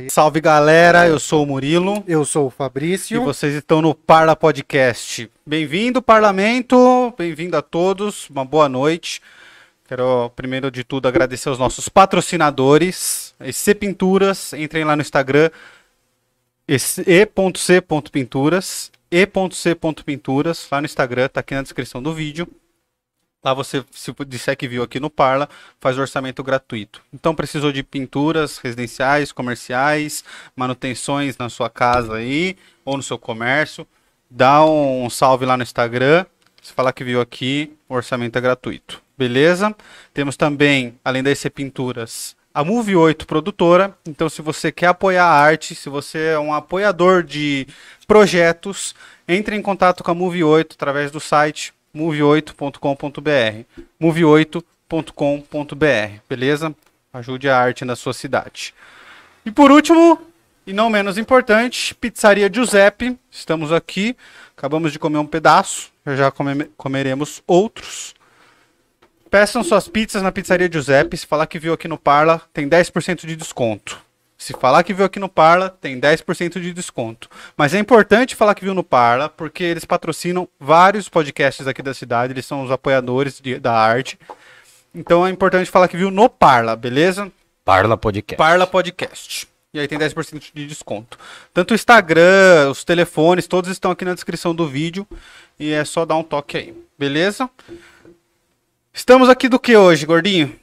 Aí, Salve galera, eu sou o Murilo eu sou o e Fabrício. vocês estão no Parla Podcast. Bem-vindo, parlamento, bem-vindo a todos, uma boa noite. Quero, primeiro de tudo, agradecer aos nossos patrocinadores, EC Pinturas, entrem lá no Instagram, e.c.pinturas, e.c.pinturas, lá no Instagram, tá aqui na descrição do vídeo. Lá você, se disser que viu aqui no Parla, faz orçamento gratuito. Então precisou de pinturas residenciais, comerciais, manutenções na sua casa aí, ou no seu comércio, dá um salve lá no Instagram. Se falar que viu aqui, o orçamento é gratuito. Beleza? Temos também, além da EC Pinturas, a Move 8 produtora. Então, se você quer apoiar a arte, se você é um apoiador de projetos, entre em contato com a Move 8 através do site move8.com.br. move8.com.br, beleza? Ajude a arte na sua cidade. E por último, e não menos importante, Pizzaria Giuseppe. Estamos aqui, acabamos de comer um pedaço, já come- comeremos outros. Peçam suas pizzas na Pizzaria Giuseppe. Se falar que viu aqui no Parla, tem 10% de desconto. Se falar que viu aqui no Parla, tem 10% de desconto. Mas é importante falar que viu no Parla, porque eles patrocinam vários podcasts aqui da cidade, eles são os apoiadores de- da arte. Então é importante falar que viu no Parla, beleza? Parla Podcast. Parla Podcast. E aí tem 10% de desconto. Tanto o Instagram, os telefones, todos estão aqui na descrição do vídeo. E é só dar um toque aí, beleza? Estamos aqui do que hoje, gordinho?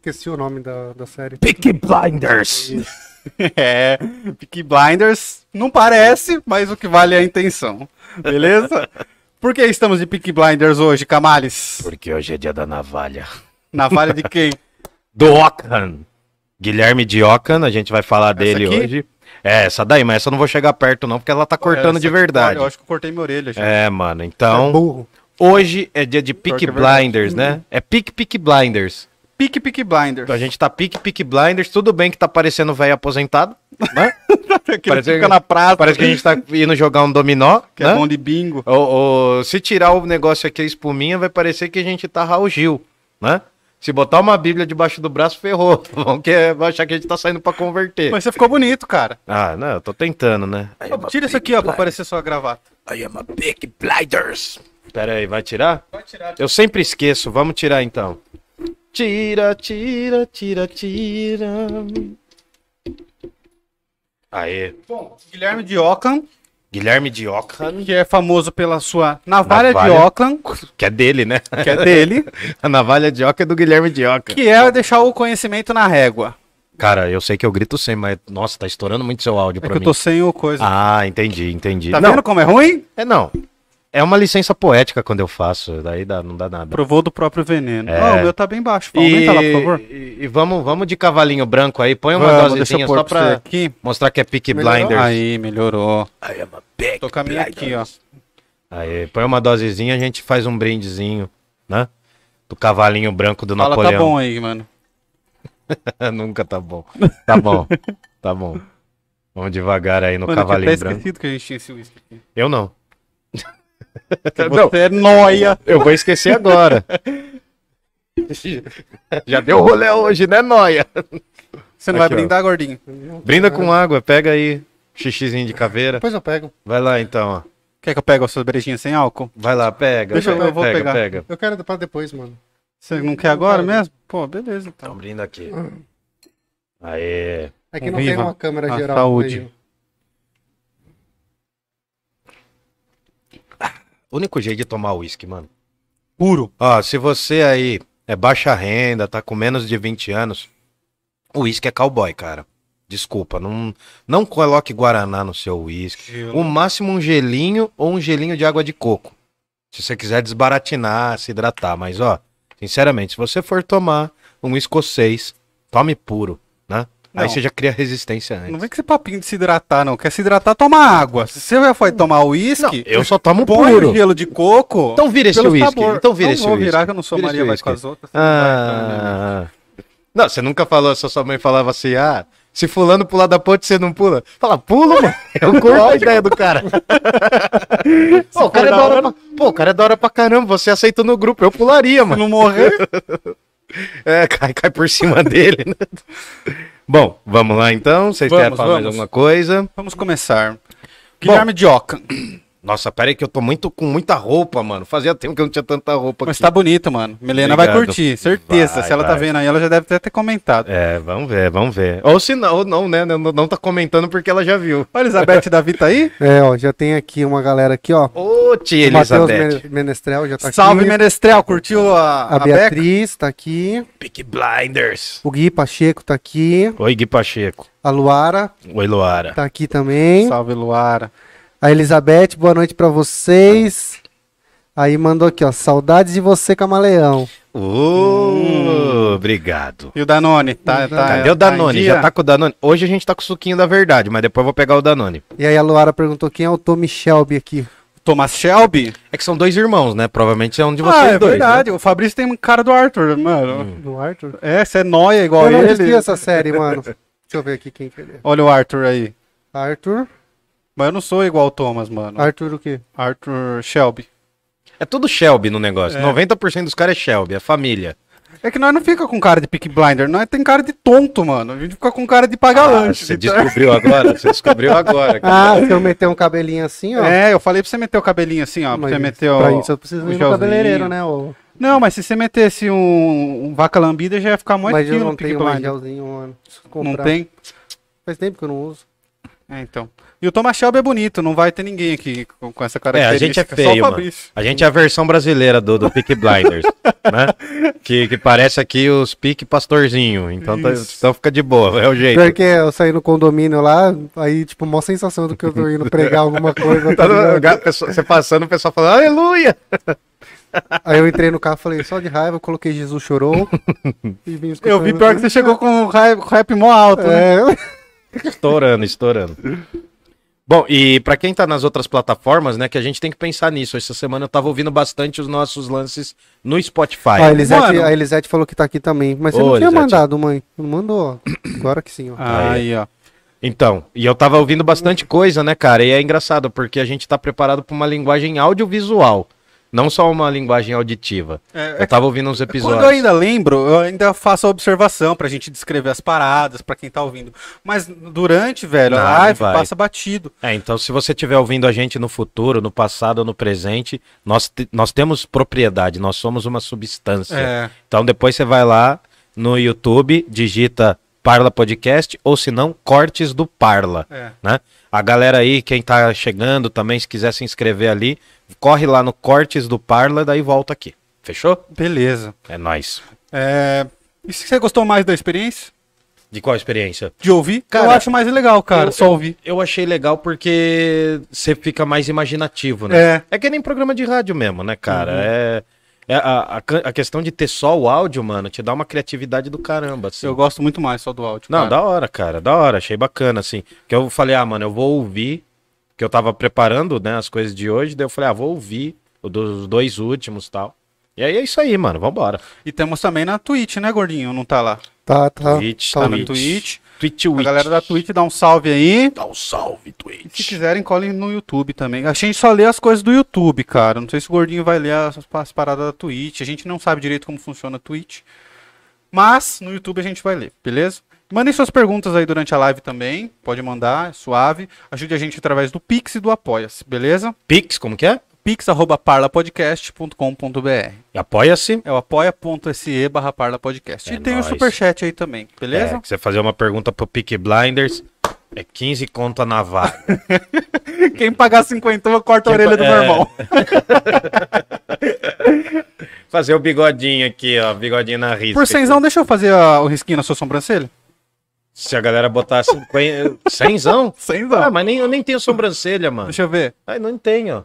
Esqueci o nome da, da série. Peaky Blinders. É, Peaky Blinders não parece, mas o que vale é a intenção. Beleza? Por que estamos de Peaky Blinders hoje, Camales? Porque hoje é dia da navalha. Navalha de quem? Do Ockham. Guilherme de Ockham, a gente vai falar dele aqui? hoje. É, essa daí, mas essa eu não vou chegar perto não, porque ela tá cortando Essa de verdade. olha, Eu acho que eu cortei minha orelha já. É, mano, É então, burro. hoje é dia de Peaky é. Blinders, né? É Peaky Peaky Blinders. Pique Peaky Blinders. Então a gente tá Peaky Peaky Blinders, tudo bem que tá parecendo velho aposentado, né? que parece- fica na praça. Parece que a gente tá indo jogar um dominó, que é né? bom de bingo. Ou, ou se tirar o negócio aqui, a espuminha, vai parecer que a gente tá Raul Gil, né? Se botar uma bíblia debaixo do braço, ferrou. Vão que vai achar que a gente tá saindo pra converter. Mas você ficou bonito, cara. Ah, não, eu tô tentando, né? Tira isso aqui, ó, pra aparecer sua gravata. I am a big blinders. Pera aí, vai tirar? Pode tirar. Eu sempre esqueço, vamos tirar então. Tira, tira, tira, tira. Aê. Bom, Guilherme de Ockham, Guilherme de Ockham, que é famoso pela sua navalha, Navalha. de Ockham, que é dele, né? que é dele, A navalha de Ockham é do Guilherme de Ockham. que é deixar o conhecimento na régua. Cara, eu sei que eu grito sem, mas nossa, tá estourando muito seu áudio É pra que eu mim. tô sem o coisa. Ah, entendi, entendi. tá não, vendo como é ruim? é não. É uma licença poética quando eu faço, daí dá, não dá nada. Provou do próprio veneno. É. Ah, o meu tá bem baixo. Aumenta lá, por favor. E, e vamos, vamos de cavalinho branco aí, põe uma Vamos, dosezinha eu só pra aqui. mostrar que é Melhorou? Blinders. Aí, melhorou. I am a big Tô com a minha aqui, ó. Aí, põe uma dosezinha, a gente faz um brindezinho, né? Do cavalinho branco do Fala, tá Napoleão. bom aí, mano. Nunca tá bom. Tá bom, tá bom. Vamos devagar aí no Mano, eu cavalinho até branco. esquecido que a gente tinha esse whisky aqui. Eu não. Você é nóia. Eu vou esquecer agora. Já deu rolê hoje, né, Noia? Você não vai Aqui, ó. brindar, gordinho? Brinda com água, pega aí. Xixizinho de caveira. Depois eu pego. Vai lá então, ó. Quer que eu pegue as suas brejinhas sem álcool? Vai lá, pega. Deixa eu- pega, eu vou pega, pegar. pega. Eu quero pra depois, mano. Você não quer agora mesmo? Pô, beleza Então então. brinda aqui. Aê. É que não Viva tem uma câmera a geral. saúde. aí. O único jeito de tomar uísque, mano. Puro. Ó, se você aí é baixa renda, tá com menos de 20 anos, o uísque é cowboy, cara. Desculpa, não, não coloque Guaraná no seu uísque. O máximo um gelinho ou um gelinho de água de coco. Se você quiser desbaratinar, se hidratar. Mas, ó, sinceramente, se você for tomar um escocês, tome puro, né? Aí Não. você já cria resistência antes. Não vem com esse papinho de se hidratar, não. Quer se hidratar, toma água. Se você já foi tomar uísque, Eu só tomo põe puro. gelo de coco. Então vira esse pelo uísque. sabor. Então vira não esse vou uísque. virar que eu não sou Vira Maria, esse vai com as outras. não? Ah. Não, você nunca falou, só sua mãe falava assim, ah, se fulano pular da ponte, você não pula. Fala, pula, mano. Eu curto a ideia do cara. Pô, o cara é da hora pra... Pô, o cara é da hora pra caramba, você aceitou no grupo, eu pularia, Se mano. não morrer, É, cai, cai por cima dele, né? Bom, vamos lá então. Vocês Vamos, querem falar mais vamos. alguma coisa? Vamos começar. Guilherme Dioca. Nossa, pera aí que eu tô muito com muita roupa, mano. Fazia tempo que eu não tinha tanta roupa Mas aqui. tá bonito, mano. Milena vai Obrigado. curtir, certeza. Vai, Se ela tá vai. vendo aí, ela já deve até ter comentado. É, vamos ver, vamos ver. Ou se não, ou não, né? Não, não tá comentando porque ela já viu. Olha, Elizabeth Davi tá aí? É, ó, já tem aqui uma galera aqui, ó. Ô, tia Elizabeth. Men- Menestrel já tá Salve, aqui. Menestrel. Curtiu a, A a, Beca? Beatriz tá aqui. Peak Blinders. O Gui Pacheco tá aqui. Oi, Gui Pacheco. A Luara Oi, Luara. tá aqui também. Salve, Luara. A Elizabeth, boa noite pra vocês. Aí mandou aqui, ó. Saudades de você, camaleão. Ô, obrigado. E o Danone? Tá, tá, Cadê o tá Danone? dia? Já tá com o Danone? Hoje a gente tá com o suquinho da verdade, mas depois eu vou pegar o Danone. E aí a Luara perguntou quem é o Tommy Shelby aqui. Thomas Shelby? É que são dois irmãos, né? Provavelmente é um de ah, vocês é dois. verdade. O Fabrício tem um cara do Arthur, mano. Do Arthur? É, você é nóia igual Eu não ele. assisti essa série, mano. Deixa eu ver aqui quem que ele é. Olha o Arthur aí. Arthur. Mas eu não sou igual o Thomas, mano. Arthur o quê? Arthur Shelby. É tudo Shelby no negócio. É. 90% dos caras é Shelby, é família. É que nós não fica com cara de pick blinder, nós tem cara de tonto, mano. A gente fica com cara de pagar Ah, lanche. você Então- descobriu agora? Você descobriu agora. cara. Ah, se eu meter um cabelinho assim, ó. É, eu falei pra você meter o cabelinho assim, ó. Pra Mas você meter o. pra isso eu preciso o ir no cabeleireiro, né? ô? Não, mas se você metesse um, um vaca lambida, já ia ficar muito Mas eu fino não tenho mais blinder. gelzinho, mano. Não tem? Faz tempo que eu não uso. É, então. E o Thomas Shelby é bonito, não vai ter ninguém aqui com, com essa É, a característica. gente é feio, mano. A gente é a versão brasileira do, do Peak Blinders, né? Que, que parece aqui os Peak Pastorzinho. Então, tá- então fica de boa, é o jeito. Pior que eu saí no condomínio lá, aí, tipo, mó sensação do que eu tô indo pregar alguma coisa. Tá no você passando, o pessoal falando, aleluia! Aí eu entrei no carro e falei, só de raiva, eu coloquei Jesus chorou. e vim Eu vi pior que você chegou com o rap, rap mó alto, né? É, Estourando, estourando. Bom, e pra quem tá nas outras plataformas, né, que a gente tem que pensar nisso. Essa semana eu tava ouvindo bastante os nossos lances no Spotify. Ó, a, Elisete, Mano. a Elisete falou que tá aqui também. Mas você Ô, não tinha Elisete. mandado, mãe. Não mandou, ó. Agora que sim, ó. Aí, ó. Então, e eu tava ouvindo bastante coisa, né, cara? E é engraçado, porque a gente tá preparado pra uma linguagem audiovisual, não só uma linguagem auditiva. É, Eu tava ouvindo uns Quando eu episódios. ainda lembro, eu ainda faço a observação pra gente descrever as paradas, pra quem tá ouvindo. Mas durante, velho, Não, a live vai. passa batido. É, então se você estiver ouvindo a gente no futuro, no passado ou no presente, nós, nós temos propriedade, nós somos uma substância. É. Então depois você vai lá no YouTube, digita Parla Podcast, ou se não, Cortes do Parla. É. Né? A galera aí, quem tá chegando também, se quiser se inscrever ali, corre lá no Cortes do Parla, daí volta aqui. Fechou? Beleza. É nóis. É... E se você gostou mais da experiência? De qual experiência? De ouvir? Cara, eu acho mais legal, cara, eu- só ouvir. Eu achei legal porque você fica mais imaginativo, né? É. É que nem programa de rádio mesmo, né, cara? É, é a, a, a questão de ter só o áudio, mano, te dá uma criatividade do caramba, assim. Eu gosto muito mais só do áudio. Não, cara. da hora, cara, da hora, achei bacana, assim. Que eu falei, ah, mano, eu vou ouvir, que eu tava preparando, né, as coisas de hoje, daí eu falei, ah, vou ouvir o dos dois últimos e tal. E aí é isso aí, mano, vambora. E temos também na Twitch, né, gordinho? Não tá lá? Tá, tá. Twitch, tá Tá Twitch. na Twitch. Twitch, A galera da Twitch dá um salve aí. Dá um salve, E se Twitch. quiserem, colhem no YouTube também. A gente só lê as coisas do YouTube, cara. Não sei se o Gordinho vai ler as, as paradas da Twitch. A gente não sabe direito como funciona a Twitch. Mas no YouTube a gente vai ler, beleza? Mandem suas perguntas aí durante a live também. Pode mandar, é suave. Ajude a gente através do Pix e do Apoia-se, beleza? Pix, como que é? pix.parlapodcast.com.br Apoia-se. É o apoia.se barra parlapodcast. É e tem nóis. o superchat aí também, É, beleza? que você fazer uma pergunta pro Peak Blinders, é 15 conto na vaga. Quem pagar 50 eu corto a orelha do meu é. irmão. Fazer o bigodinho aqui, ó, bigodinho na risca. Por cenzão, deixa eu fazer a- o risquinho na sua sobrancelha? Se a galera botar 50... Cenzão? Cenzão. Ah, mas nem, eu nem tenho sobrancelha, mano. Deixa eu ver. Ai, não tenho.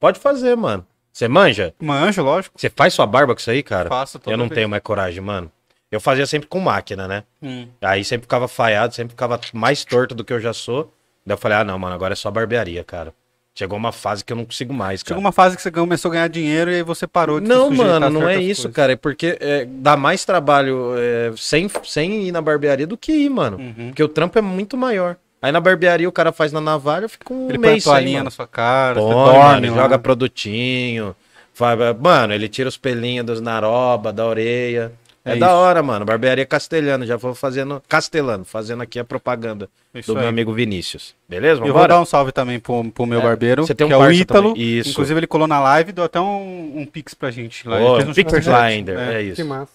Pode fazer, mano. Você manja? Manjo, lógico. Você faz sua barba com isso aí, cara? Faço eu não vez. tenho mais coragem, mano. Eu fazia sempre com máquina, né? Hum. Aí sempre ficava falhado, sempre ficava mais torto do que eu já sou. Daí eu falei, ah, não, mano, agora é só barbearia, cara. Chegou uma fase que eu não consigo mais, cara. Chegou uma fase que você começou a ganhar dinheiro e aí você parou de Não, mano, não é isso, coisas. cara. É porque é, dá mais trabalho é, sem, sem ir na barbearia do que ir, mano. Uhum. Porque o trampo é muito maior. Aí na barbearia o cara faz na navalha, eu fico um Ele põe a mês toalhinha na sua cara, Põe, você mano, dorme lá. joga produtinho. Vai- Mano, ele tira os pelinhos dos naroba, da orelha. É, É da hora, mano. Barbearia Castelhano. Já vou fazendo. Castelano, fazendo aqui a propaganda Isso do aí. meu amigo Vinícius. Beleza? Eu vou Vambora? dar um salve também pro, pro meu É, barbeiro, você tem um que é o Ítalo. também. Isso. Inclusive, ele colou na live e deu até um, um pix pra gente. Lá. Fez um Pix. Blinder, É. é isso. Que massa.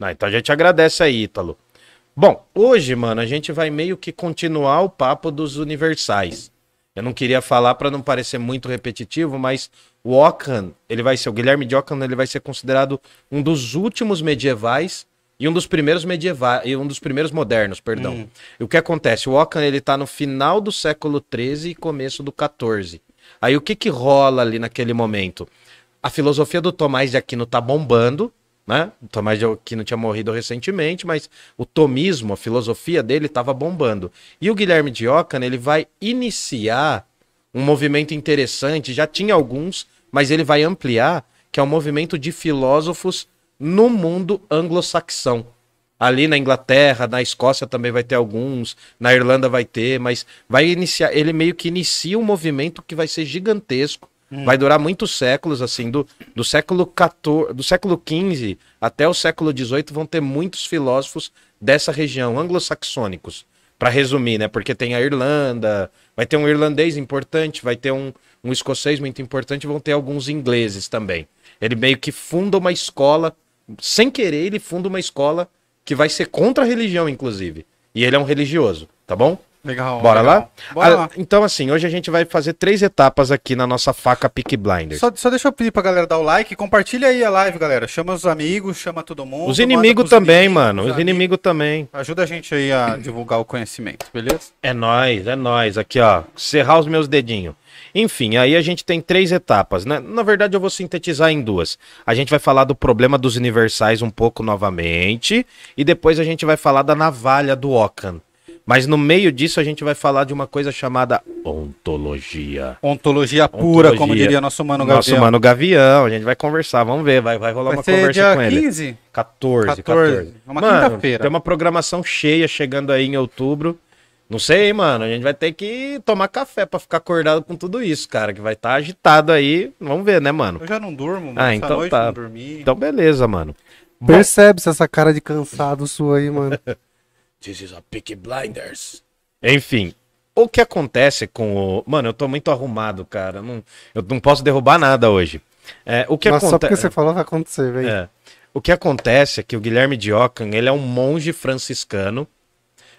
Ah, então a gente agradece aí, Ítalo. Bom, hoje, mano, a gente vai meio que continuar o papo dos universais. Eu não queria falar para não parecer muito repetitivo, mas o Ockham, ele vai ser, o Guilherme de Ockham, ele vai ser considerado um dos últimos medievais e um dos primeiros medievais, e um dos primeiros modernos, perdão. Hum. E o que acontece? O Ockham, ele tá no final do século XIII e começo do XIV. Aí o que que rola ali naquele momento? A filosofia do Tomás de Aquino tá bombando, né? O Tomás de Aquino tinha morrido recentemente, mas o tomismo, a filosofia dele estava bombando. E o Guilherme de Ockham, ele vai iniciar um movimento interessante, já tinha alguns, mas ele vai ampliar, que é um movimento de filósofos no mundo anglo-saxão. Ali na Inglaterra, na Escócia também vai ter alguns, na Irlanda vai ter, mas vai iniciar, ele meio que inicia um movimento que vai ser gigantesco, vai durar muitos séculos, assim, do, do século XIV, do século XV até o século XVIII vão ter muitos filósofos dessa região, anglo-saxônicos. Para resumir, né? Porque tem a Irlanda, vai ter um irlandês importante, vai ter um, um escocês muito importante, vão ter alguns ingleses também. Ele meio que funda uma escola, sem querer, ele funda uma escola que vai ser contra a religião, inclusive. E ele é um religioso, tá bom? Legal. Bora legal. lá? Bora Ah, lá. Então, assim, hoje a gente vai fazer três etapas aqui na nossa faca Peak Blinders. Só, só deixa eu pedir pra galera dar o like. Compartilha aí a live, galera. Chama os amigos, chama todo mundo. Os inimigos também, inimigos, mano. Os inimigos também. Ajuda a gente aí a divulgar o conhecimento, beleza? É nóis, é nóis. Aqui, ó. Serrar os meus dedinhos. Enfim, aí a gente tem três etapas, né? Na verdade, eu vou sintetizar em duas. A gente vai falar do problema dos universais um pouco novamente. E depois a gente vai falar da navalha do Ockham. Mas no meio disso a gente vai falar de uma coisa chamada ontologia. Ontologia pura, Ontologia. como diria nosso mano Nosso Gabriel. mano Gavião, a gente vai conversar, vamos ver, vai, vai rolar Vai uma ser conversa dia com ele. 15? 14, 14. 14. Uma quinta-feira. Tem uma programação cheia chegando aí em outubro. Não sei, mano. A gente vai ter que tomar café pra ficar acordado com tudo isso, cara. Que vai estar agitado aí. Vamos ver, né, mano? Eu já não durmo, Ah, essa então noite tá. não dormi. Então, beleza, mano. Percebe-se essa cara de cansado sua aí, mano. This is a Peaky Blinders. Enfim, o que acontece com o. Mano, eu tô muito arrumado, cara. Não, eu não posso derrubar nada hoje. É, o que Mas só porque acontece. você falou vai acontecer, velho. É. O que acontece é que o Guilherme de Ockham, ele é um monge franciscano,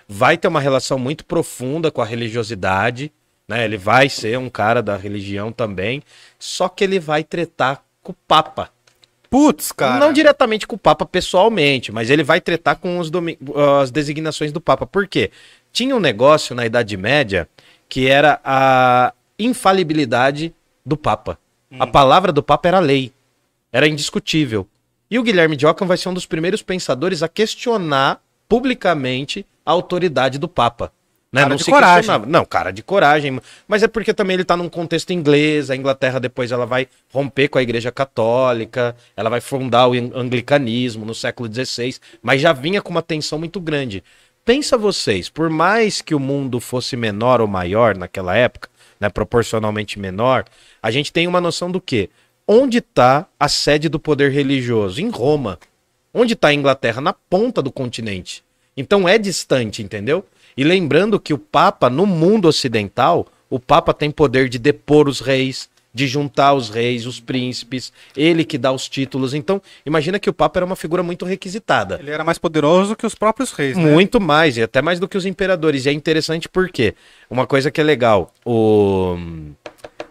vai ter uma relação muito profunda com a religiosidade, né? Ele vai ser um cara da religião também, só que ele vai tretar com o Papa. Putz, cara. Não diretamente com o Papa pessoalmente, mas ele vai tretar com os domi- as designações do Papa. Por quê? Tinha um negócio na Idade Média que era a infalibilidade do Papa. A palavra do Papa era lei. Era indiscutível. E o Guilherme de Ockham vai ser um dos primeiros pensadores a questionar publicamente a autoridade do Papa. Né? Cara de se coragem. questionava. Não, cara de coragem. Mas é porque também ele tá num contexto inglês. A Inglaterra depois ela vai romper com a Igreja Católica. Ela vai fundar o anglicanismo no século XVI. Mas já vinha com uma tensão muito grande. Pensa vocês, por mais que o mundo fosse menor ou maior naquela época, né, proporcionalmente menor, a gente tem uma noção do quê? Onde está a sede do poder religioso? Em Roma. Onde está a Inglaterra? Na ponta do continente. Então é distante, entendeu? E lembrando que o Papa, no mundo ocidental, o Papa tem poder de depor os reis, de juntar os reis, os príncipes, ele que dá os títulos. Então, imagina que o Papa era uma figura muito requisitada. Ele era mais poderoso que os próprios reis, né? Muito mais, e até mais do que os imperadores. E é interessante porque uma coisa que é legal, o,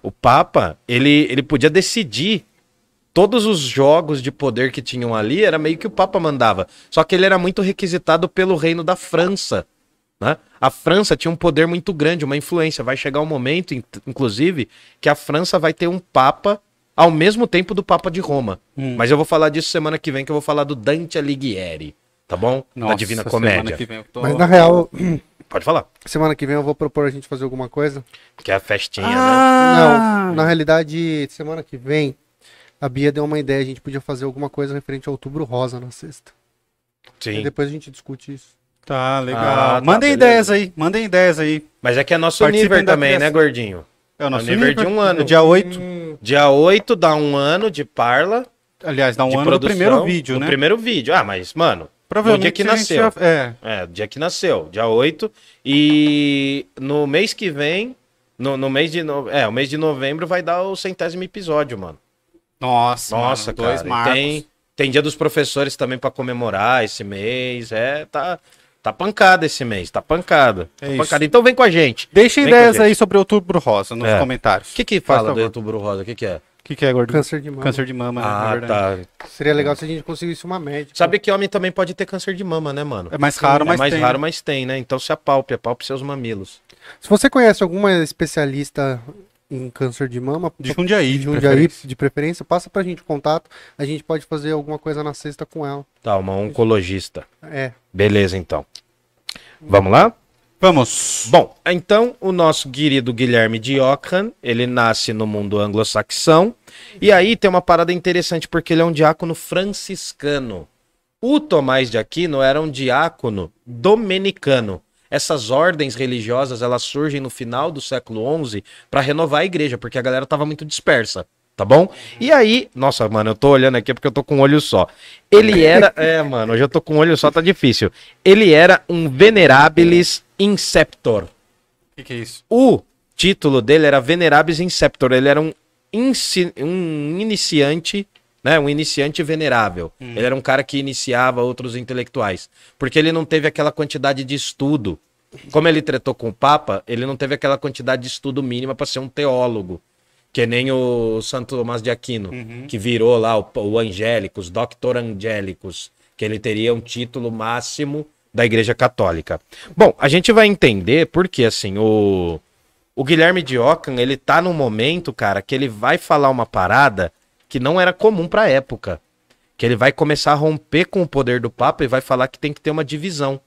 o Papa, ele, ele podia decidir todos os jogos de poder que tinham ali, era meio que o Papa mandava. Só que ele era muito requisitado pelo reino da França. Né? A França tinha um poder muito grande, uma influência. Vai chegar um momento, in- inclusive, que a França vai ter um Papa ao mesmo tempo do Papa de Roma. Hum. Mas eu vou falar disso semana que vem, que eu vou falar do Dante Alighieri. Tá bom? Nossa, da Divina Comédia. que vem eu tô- Mas na real, Pode falar. semana que vem eu vou propor a gente fazer alguma coisa. Que é a festinha, né? Ah, Não, na realidade, semana que vem, a Bia deu uma ideia, a gente podia fazer alguma coisa referente ao outubro rosa na sexta. E Sim. depois a gente discute isso. Tá, legal. Ah, tá, mandem beleza. ideias aí, mandem ideias aí. Mas é que é nosso Participem nível também, né, gordinho? É o nosso nível de um ano. Dia 8. Dia 8 dá um ano de parla. Aliás, dá um ano no produção, primeiro vídeo, no né? primeiro vídeo. Ah, mas, mano, Provavelmente no dia que nasceu. já- É. É, dia que nasceu, dia 8. E no mês que vem, no, no mês de no... é, o mês de novembro vai dar o centésimo episódio, mano. Nossa, Nossa, mano, cara. dois marcos. tem tem dia dos professores também pra comemorar esse mês. É, tá tá pancada esse mês, tá pancada. É Tá pancada. Então vem com a gente. Deixa ideias gente. aí sobre Outubro Rosa nos É. comentários. O que que fala do outubro rosa? O que que é? O que, que é, gordo? Câncer de mama. Câncer de mama, né? Ah, É verdade. tá. Seria legal se a gente conseguisse uma média. Sabe que homem também pode ter câncer de mama, né, mano? É mais raro, é mas mais tem. raro, mas tem, né? Então se apalpe, apalpe seus mamilos. Se você conhece alguma especialista em câncer de mama, De Jundiaí, de de Jundiaí, preferência. de preferência, passa pra gente o contato. A gente pode fazer alguma coisa na sexta com ela. Tá, uma oncologista. É. Beleza, então. Vamos lá? Vamos. Bom, então o nosso querido Guilherme de Ockham, ele nasce no mundo anglo-saxão. E aí tem uma parada interessante, porque ele é um diácono franciscano. O Tomás de Aquino era um diácono dominicano. Essas ordens religiosas, elas surgem no final do século XI para renovar a igreja, porque a galera tava muito dispersa, tá bom? E aí, nossa, mano, eu tô olhando aqui porque eu tô com um olho só. Ele era, é, mano, hoje eu tô com um olho só, tá difícil. Ele era um venerabilis inceptor. O que, que é isso? O título dele era Venerabilis Inceptor. Ele era um, inci- um iniciante, né? Um iniciante venerável. Ele era um cara que iniciava outros intelectuais. Porque ele não teve aquela quantidade de estudo. Como ele tretou com o Papa, ele não teve aquela quantidade de estudo mínima para ser um teólogo. Que nem o Santo Tomás de Aquino, que virou lá o, o Angélicos, Doctor Angélicos, que ele teria um título máximo da Igreja Católica. Bom, a gente vai entender porque, assim, o, o Guilherme de Ockham, ele tá num momento, cara, que ele vai falar uma parada que não era comum pra época. Que ele vai começar a romper com o poder do Papa e vai falar que tem que ter uma divisão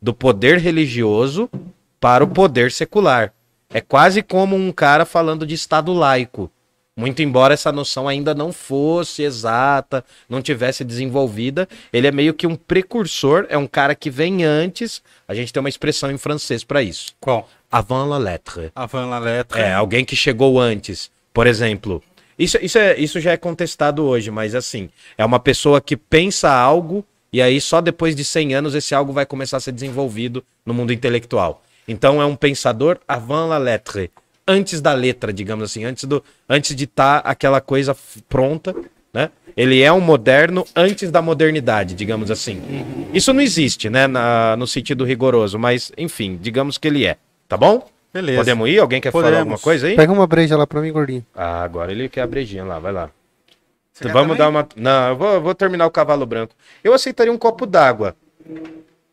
do poder religioso para o poder secular. É quase como um cara falando de Estado laico. Muito embora essa noção ainda não fosse exata, não tivesse desenvolvida, ele é meio que um precursor, é um cara que vem antes. A gente tem uma expressão em francês para isso. Qual? Avant la lettre. Avant la lettre. É, alguém que chegou antes. Por exemplo, isso, isso, é, isso já é contestado hoje, mas assim, é uma pessoa que pensa algo e aí só depois de 100 anos esse algo vai começar a ser desenvolvido no mundo intelectual. Então é um pensador avant la lettre, antes da letra, digamos assim, antes do antes de estar aquela coisa pronta, né? Ele é um moderno antes da modernidade, digamos assim. Isso não existe, né, na- no sentido rigoroso, mas enfim, digamos que ele é, tá bom? Beleza. Podemos ir? Alguém quer falar Podemos. alguma coisa aí? Pega uma breja lá pra mim, gordinho. Ah, agora ele quer a brejinha lá, vai lá. Você Vamos também? dar uma. Não, eu vou, vou terminar o cavalo branco. Eu aceitaria um copo d'água.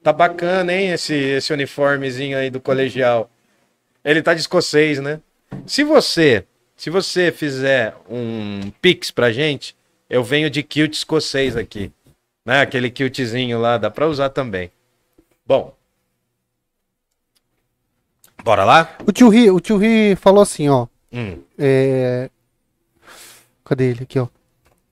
Tá bacana, hein, esse, esse uniformezinho aí do colegial. Ele tá de escocês, né? Se você, se você fizer um pix pra gente, eu venho de kilt escocês aqui. Né? Aquele kiltzinho lá, dá pra usar também. Bom. Bora lá? O tio Ri, o tio Ri falou assim, ó. Hum. É... Cadê ele aqui, ó?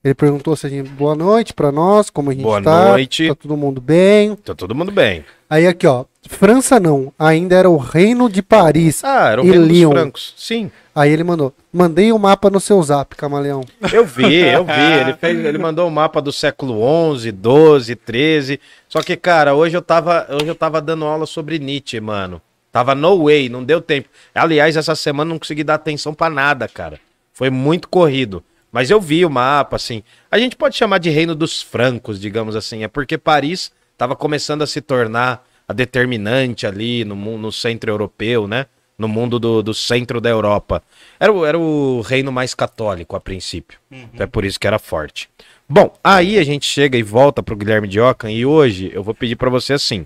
Ele perguntou se a gente. Boa noite pra nós, como a gente Boa tá. noite. Tá todo mundo bem. Tá todo mundo bem. Aí aqui, ó. França não, ainda era o Reino de Paris. Ah, era o E reino dos Lyon. francos. Sim. Aí ele mandou: mandei o mapa no seu zap, camaleão. Eu vi, eu vi. Ele, fez, ele mandou um mapa do século XI, XII, XIII. Só que, cara, hoje eu tava, hoje eu tava dando aula sobre Nietzsche, mano. Tava no way, não deu tempo. Aliás, essa semana não consegui dar atenção pra nada, cara. Foi muito corrido. Mas eu vi o mapa, assim. A gente pode chamar de reino dos francos, digamos assim. É porque Paris tava começando a se tornar a determinante ali no, no centro europeu, né? No mundo do, do centro da Europa. Era, o- era o reino mais católico a princípio. Então é por isso que era forte. Bom, aí a gente chega e volta pro Guilherme de Ockham e hoje eu vou pedir pra você assim.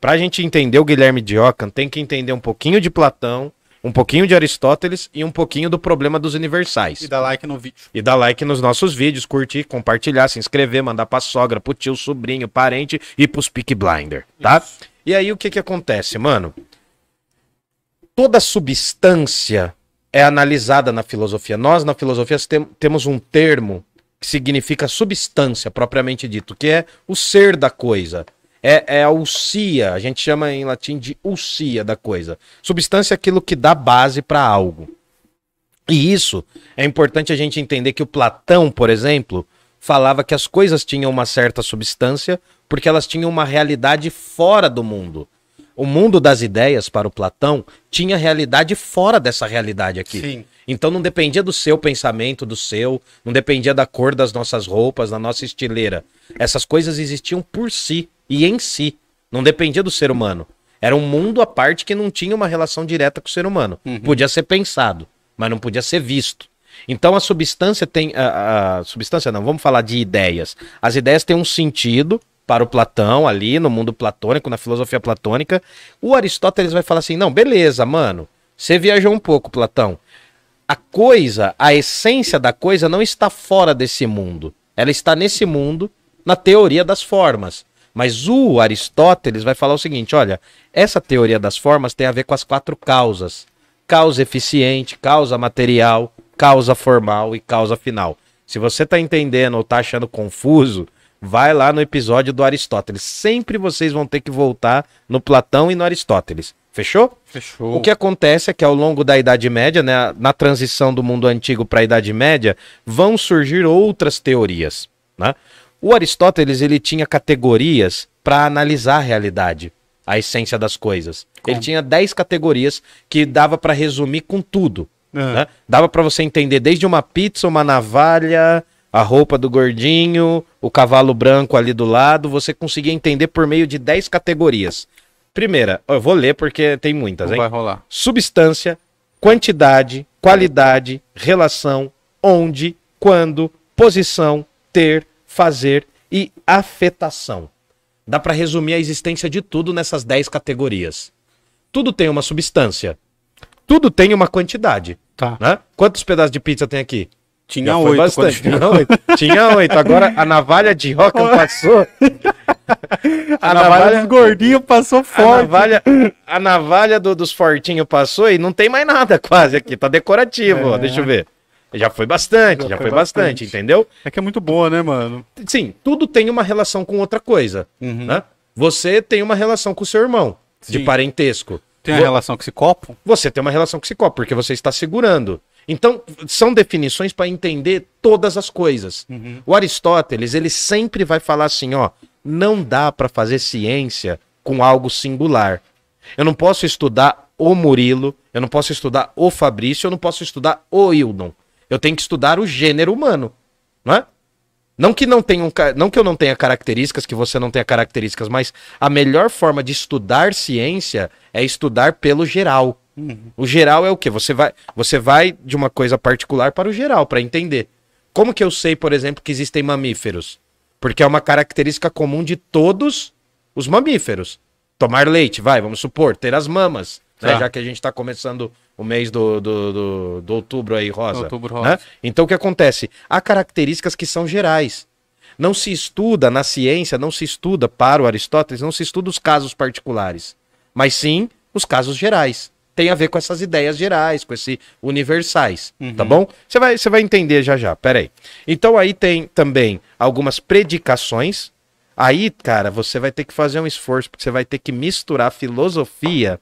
Pra gente entender o Guilherme de Ockham, tem que entender um pouquinho de Platão, um pouquinho de Aristóteles e um pouquinho do problema dos universais. E dá like no vídeo. E dar like nos nossos vídeos, curtir, compartilhar, se inscrever, mandar pra sogra, pro tio, sobrinho, parente e pros Peak Blinder, tá? E aí o que que acontece, mano? Toda substância é analisada na filosofia. Nós, na filosofia, tem- temos um termo que significa substância, propriamente dito, que é o ser da coisa. É, é a usia, a gente chama em latim de usia da coisa. Substância é aquilo que dá base para algo. E isso é importante a gente entender que o Platão, por exemplo, falava que as coisas tinham uma certa substância porque elas tinham uma realidade fora do mundo. O mundo das ideias para o Platão tinha realidade fora dessa realidade aqui. Sim. Então não dependia do seu pensamento, do seu, não dependia da cor das nossas roupas, da nossa estileira. Essas coisas existiam por si e em si. Não dependia do ser humano. Era um mundo à parte que não tinha uma relação direta com o ser humano. Podia ser pensado, mas não podia ser visto. Então a substância tem. A, a substância não, vamos falar de ideias. As ideias têm um sentido para o Platão ali, no mundo platônico, na filosofia platônica. O Aristóteles vai falar assim: não, beleza, mano. Você viajou um pouco, Platão. A coisa, a essência da coisa não está fora desse mundo. Ela está nesse mundo, na teoria das formas. Mas o Aristóteles vai falar o seguinte: olha, essa teoria das formas tem a ver com as quatro causas: causa eficiente, causa material, causa formal e causa final. Se você está entendendo ou está achando confuso, vai lá no episódio do Aristóteles. Sempre vocês vão ter que voltar no Platão e no Aristóteles. Fechou? Fechou. O que acontece é que ao longo da Idade Média, né, na transição do mundo antigo para a Idade Média, vão surgir outras teorias. Né? O Aristóteles ele tinha categorias para analisar a realidade, a essência das coisas. Como? Ele tinha 10 categorias que dava para resumir com tudo. Ah. né? Dava para você entender desde uma pizza, uma navalha, a roupa do gordinho, o cavalo branco ali do lado, você conseguia entender por meio de 10 categorias. Primeira, eu vou ler porque tem muitas, hein? vai rolar. substância, quantidade, qualidade, relação, onde, quando, posição, ter, fazer e afetação. Dá para resumir a existência de tudo nessas 10 categorias. Tudo tem uma substância. Tudo tem uma quantidade. Tá. Né? Quantos pedaços de pizza tem aqui? Tinha oito. bastante. Tinha oito. Tinha oito. Agora a navalha de roca passou. A navalha dos gordinhos passou A forte. navalha, a navalha do- dos fortinhos passou e não tem mais nada quase aqui. Tá decorativo, ó. É. Deixa eu ver. Já foi bastante, já, Já foi, foi bastante, bastante. entendeu? É que é muito boa, né, mano? Sim, tudo tem uma relação com outra coisa, Uhum. né? Você tem uma relação com o seu irmão, de Sim. parentesco. Tem a Vo- relação com esse copo? Você tem uma relação com esse copo, porque você está segurando. Então, são definições para entender todas as coisas. O Aristóteles, ele sempre vai falar assim, ó, não dá para fazer ciência com algo singular. Eu não posso estudar o Murilo, eu não posso estudar o Fabrício, eu não posso estudar o Hildon. Eu tenho que estudar o gênero humano, não é? Não que não tenha um não que eu não tenha características, que você não tenha características, mas a melhor forma de estudar ciência é estudar pelo geral. O geral é o quê? Você vai, você vai de uma coisa particular para o geral para entender. Como que eu sei, por exemplo, que existem mamíferos? Porque é uma característica comum de todos os mamíferos. Tomar leite, vai, vamos supor, ter as mamas, né? Tá. já que a gente está começando o mês do, do, do, do outubro aí, rosa. Outubro né? rosa. Então o que acontece? Há características que são gerais. Não se estuda na ciência, não se estuda para o Aristóteles, não se estuda os casos particulares, mas sim os casos gerais. Tem a ver com essas ideias gerais, com esse universais, tá bom? Você vai, você vai entender já já, peraí. Então aí tem também algumas predicações. Aí, cara, você vai ter que fazer um esforço, porque você vai ter que misturar filosofia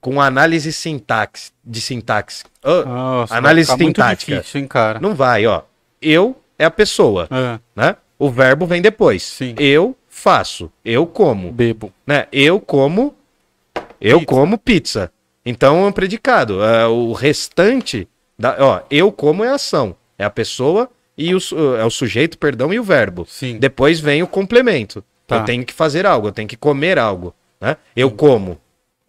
com análise sintaxe, de sintaxe. Ô, Nossa, Análise sintática. difícil, hein, não vai, ó. Eu é a pessoa, É, né? O verbo vem depois. Sim. Eu faço, eu como, bebo. né? Eu como, eu Pizza. como pizza. Então é um predicado. É, o restante, da, ó, eu como é ação, é a pessoa e o, é o sujeito, perdão, e o verbo. Sim. Depois vem o complemento. Tá. Eu tenho que fazer algo, eu tenho que comer algo, né? Eu como.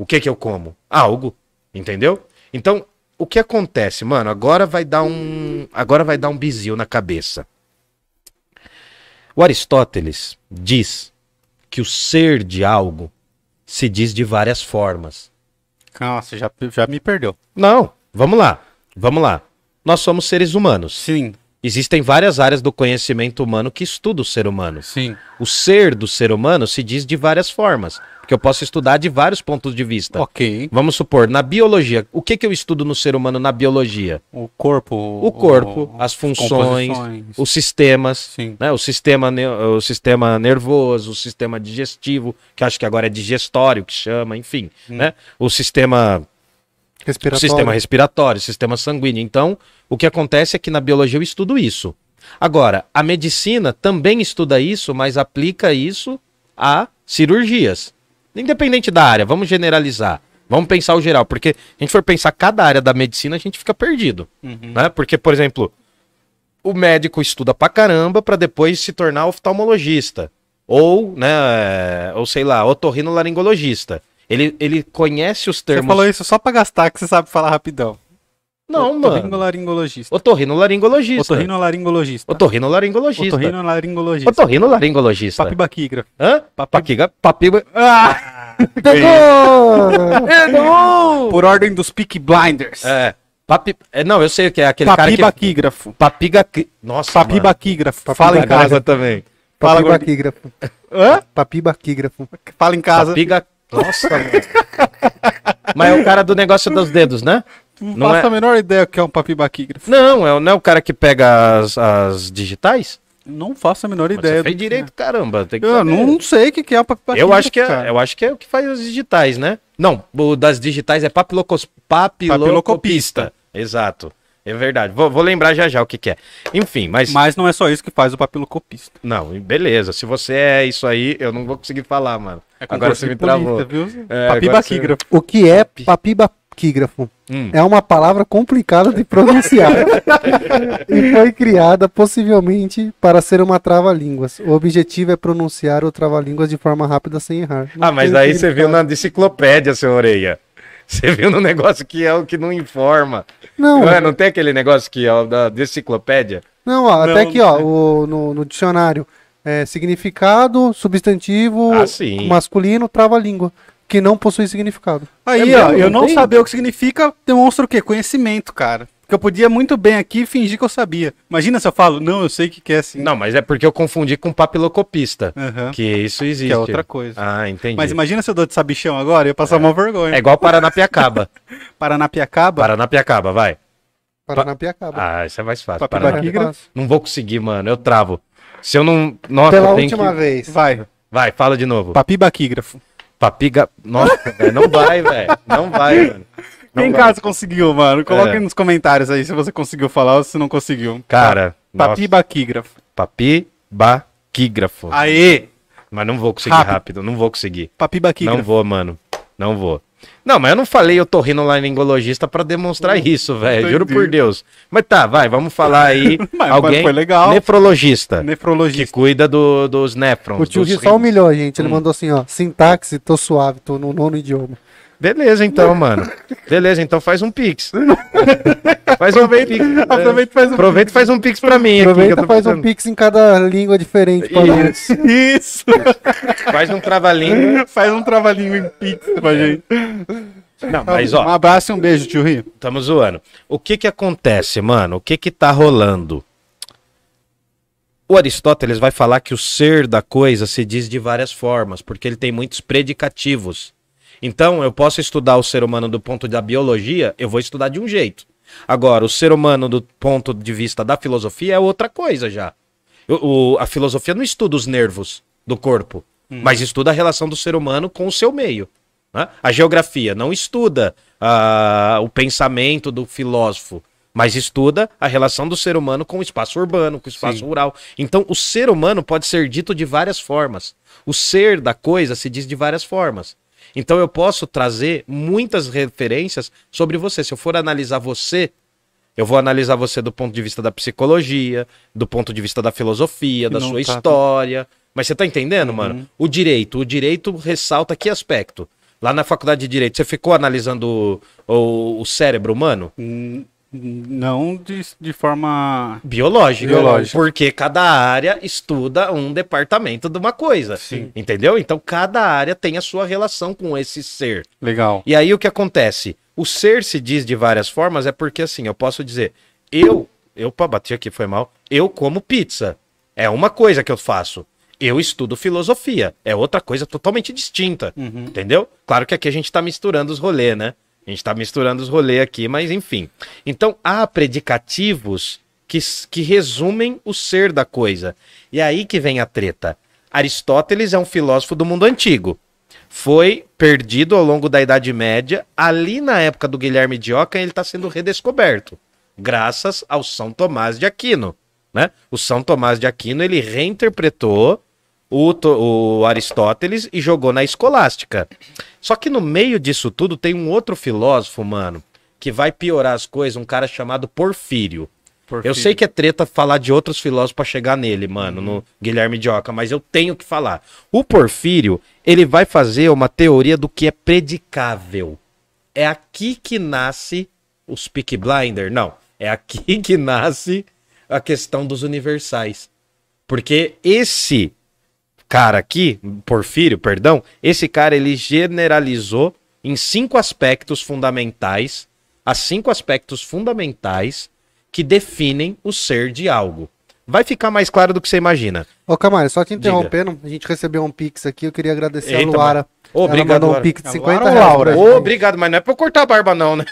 O que que eu como? Algo, entendeu? Então, o que acontece, mano? Agora vai dar um, agora vai dar um bizil na cabeça. O Aristóteles diz que o ser de algo se diz de várias formas. Nossa, já, já me perdeu. Não, vamos lá. Vamos lá. Nós somos seres humanos. Sim, Existem várias áreas do conhecimento humano que estudam o ser humano. sim. O ser do ser humano se diz de várias formas, porque eu posso estudar de vários pontos de vista. Ok. Vamos supor, na biologia, o que, que eu estudo no ser humano na biologia? O corpo. O corpo, as funções, os sistemas, Sim. né? o, sistema, o sistema nervoso, o sistema digestivo, que acho que agora é digestório que chama, enfim, né? O sistema o Respiratório. sistema respiratório, sistema sanguíneo. Então, o que acontece é que na biologia eu estudo isso. Agora, a medicina também estuda isso, mas aplica isso a cirurgias. Independente da área, vamos generalizar. Vamos pensar o geral, porque a gente for pensar cada área da medicina, a gente fica perdido. Uhum. Né? Porque, por exemplo, o médico estuda pra caramba pra depois se tornar oftalmologista. Ou, né, ou sei lá, otorrinolaringologista. Ele, ele conhece os Você termos. falou isso só pra gastar, que você sabe falar rapidão. Não, mano. Otorrinolaringologista. Otorrinolaringologista. Otorrinolaringologista. Otorrinolaringologista. Otorrinolaringologista. Otorrinolaringologista. Papibaquígrafo. Hã? Papiga, papiga. Ah! Por ordem dos Peak Blinders. É. Papi... é, não, eu sei o que é aquele cara que. Papibaquígrafo. Papiga. Nossa. Papibaquígrafo. Fala em casa. também. Fala. Papibaquígrafo. Hã? Papibaquígrafo. Fala em casa. Papiga. Nossa. Mas é o cara do negócio dos dedos, né? Não Não faço é- a menor ideia que é um papibaquígrafo. Não, é, não é o cara que pega as, as digitais? Não faço a menor ideia. Você fez direito, caramba. É. Eu saber. não sei o que que é o papibaquígrafo. Eu acho que é, eu acho que é o que faz as digitais, né? Não, o das digitais é papilocos, papilocopista. Papilocopista. Exato. É verdade. Vou, vou lembrar já já o que, que é. Enfim, mas, Mas não é só isso que faz o papilocopista. não, beleza. Se você é isso aí, eu não vou conseguir falar, mano. Agora você me travou. viu? É, papibaquígrafo. O que é papibaquígrafo? Hum. É uma palavra complicada de pronunciar. e foi criada possivelmente para ser uma trava-línguas. O objetivo é pronunciar o trava-línguas de forma rápida sem errar. Não Ah, mas daí você viu na enciclopédia, seu orelha. Você viu no negócio que é o que não informa. Não, Não, é? não tem aquele negócio que é o da enciclopédia? não, ó, Não, até aqui, ó, o- no, no dicionário. É, significado, substantivo, Ah, sim. masculino, trava-língua. Que não possui significado. Aí, É ó, mesmo? eu Não não tem? saber o que significa demonstra o quê? Conhecimento, cara. Porque eu podia muito bem aqui fingir que eu sabia. Imagina se eu falo, não, eu sei o que, que é assim. Não, mas é porque eu confundi com papilocopista. Aham. Que isso existe. Que é outra coisa. Ah, entendi. Mas imagina se eu dou de sabichão agora, eu ia passar uma vergonha. É igual Paranapiacaba. Paranapiacaba, Paranapiacaba, vai. Paranapiacaba. Ah, isso é mais fácil. Fácil. Não vou conseguir, mano. Eu travo. Se eu não. Nossa, Pela eu tenho última que... vez. vai. Vai, fala de novo. Papibaquígrafo. Papiga. Nossa, velho. Não vai, velho. Não vai, mano. Não Quem em casa conseguiu, mano? Coloca É. aí nos comentários aí se você conseguiu falar ou se não conseguiu. Cara, nossa. Papibaquígrafo. Papibaquígrafo. Aê! Mas não vou conseguir Rápido. rápido. Não vou conseguir. Papibaquígrafo. Não vou, mano. Não vou. Não, mas eu não falei eu tô rindo laringologista pra demonstrar isso, velho. Juro por Deus. Mas tá, vai, vamos falar aí. Mas- alguém. mas foi legal. Nefrologista. Que Nefrologista. cuida do- dos néfrons. O tio dos Gui só humilhou a gente. Ele Hum. mandou assim, ó. Sintaxe, tô suave, tô no nono idioma. Beleza, então, mano. Beleza, então faz um pix. faz um pix. Aproveita e faz um Aproveita e faz um pix pra mim aqui. Aproveita e faz um pix em cada língua diferente. pra. Isso. Isso! Faz um trava-língua. Faz um trabalhinho em pix pra gente. Não, mas Um ó, abraço e um beijo, tio Rio. tamo zoando. O que que acontece, mano? O que que tá rolando? O Aristóteles vai falar que o ser da coisa se diz de várias formas, porque ele tem muitos predicativos. Então, eu posso estudar o ser humano do ponto da biologia, eu vou estudar de um jeito. Agora, o ser humano do ponto de vista da filosofia é outra coisa já. O- o- a filosofia não estuda os nervos do corpo, mas estuda a relação do ser humano com o seu meio. né? A geografia não estuda ah, o pensamento do filósofo, mas estuda a relação do ser humano com o espaço urbano, com o espaço Sim. rural. Então, o ser humano pode ser dito de várias formas. O ser da coisa se diz de várias formas. Então, eu posso trazer muitas referências sobre você. Se eu for analisar você, eu vou analisar você do ponto de vista da psicologia, do ponto de vista da filosofia, da não sua tá- história. Mas você tá entendendo, Uhum. mano? O direito. O direito ressalta que aspecto? Lá na faculdade de direito, você ficou analisando o, o- o cérebro humano? Hum, Não de, de forma. Biológica. Biológica. Porque cada área estuda um departamento de uma coisa. Sim. Entendeu? Então cada área tem a sua relação com esse ser. Legal. E aí o que acontece? O ser se diz de várias formas, é porque assim, eu posso dizer, eu, eu, pá, bati aqui, foi mal, eu como pizza. É uma coisa que eu faço. Eu estudo filosofia. É outra coisa totalmente distinta. Uhum. Entendeu? Claro que aqui a gente tá misturando os rolês, né? A gente tá misturando os rolês aqui, mas enfim. Então, há predicativos que, que resumem o ser da coisa. E é aí que vem a treta. Aristóteles é um filósofo do mundo antigo. Foi perdido ao longo da Idade Média. Ali na época do Guilherme de Ockham, ele está sendo redescoberto. Graças ao São Tomás de Aquino. né? O São Tomás de Aquino, ele reinterpretou o, o Aristóteles e jogou na escolástica. Só que no meio disso tudo tem um outro filósofo, mano, que vai piorar as coisas, um cara chamado Porfírio. Eu sei que é treta falar de outros filósofos pra chegar nele, mano, no Guilherme Dioca, mas eu tenho que falar. O Porfírio, ele vai fazer uma teoria do que é predicável. É aqui que nasce os Peak Blinder? Não. É aqui que nasce a questão dos universais. Porque esse cara aqui, Porfírio, perdão, esse cara ele generalizou em cinco aspectos fundamentais, as cinco aspectos fundamentais que definem o ser de algo. Vai ficar mais claro do que você imagina. Ô, Camargo, só te interrompendo, a gente recebeu um pix aqui, eu queria agradecer Eita, a Luara. Ela obrigado, um Luara. pix de A 50 Luara reais. Laura? obrigado, mas não é pra eu cortar a barba não, né?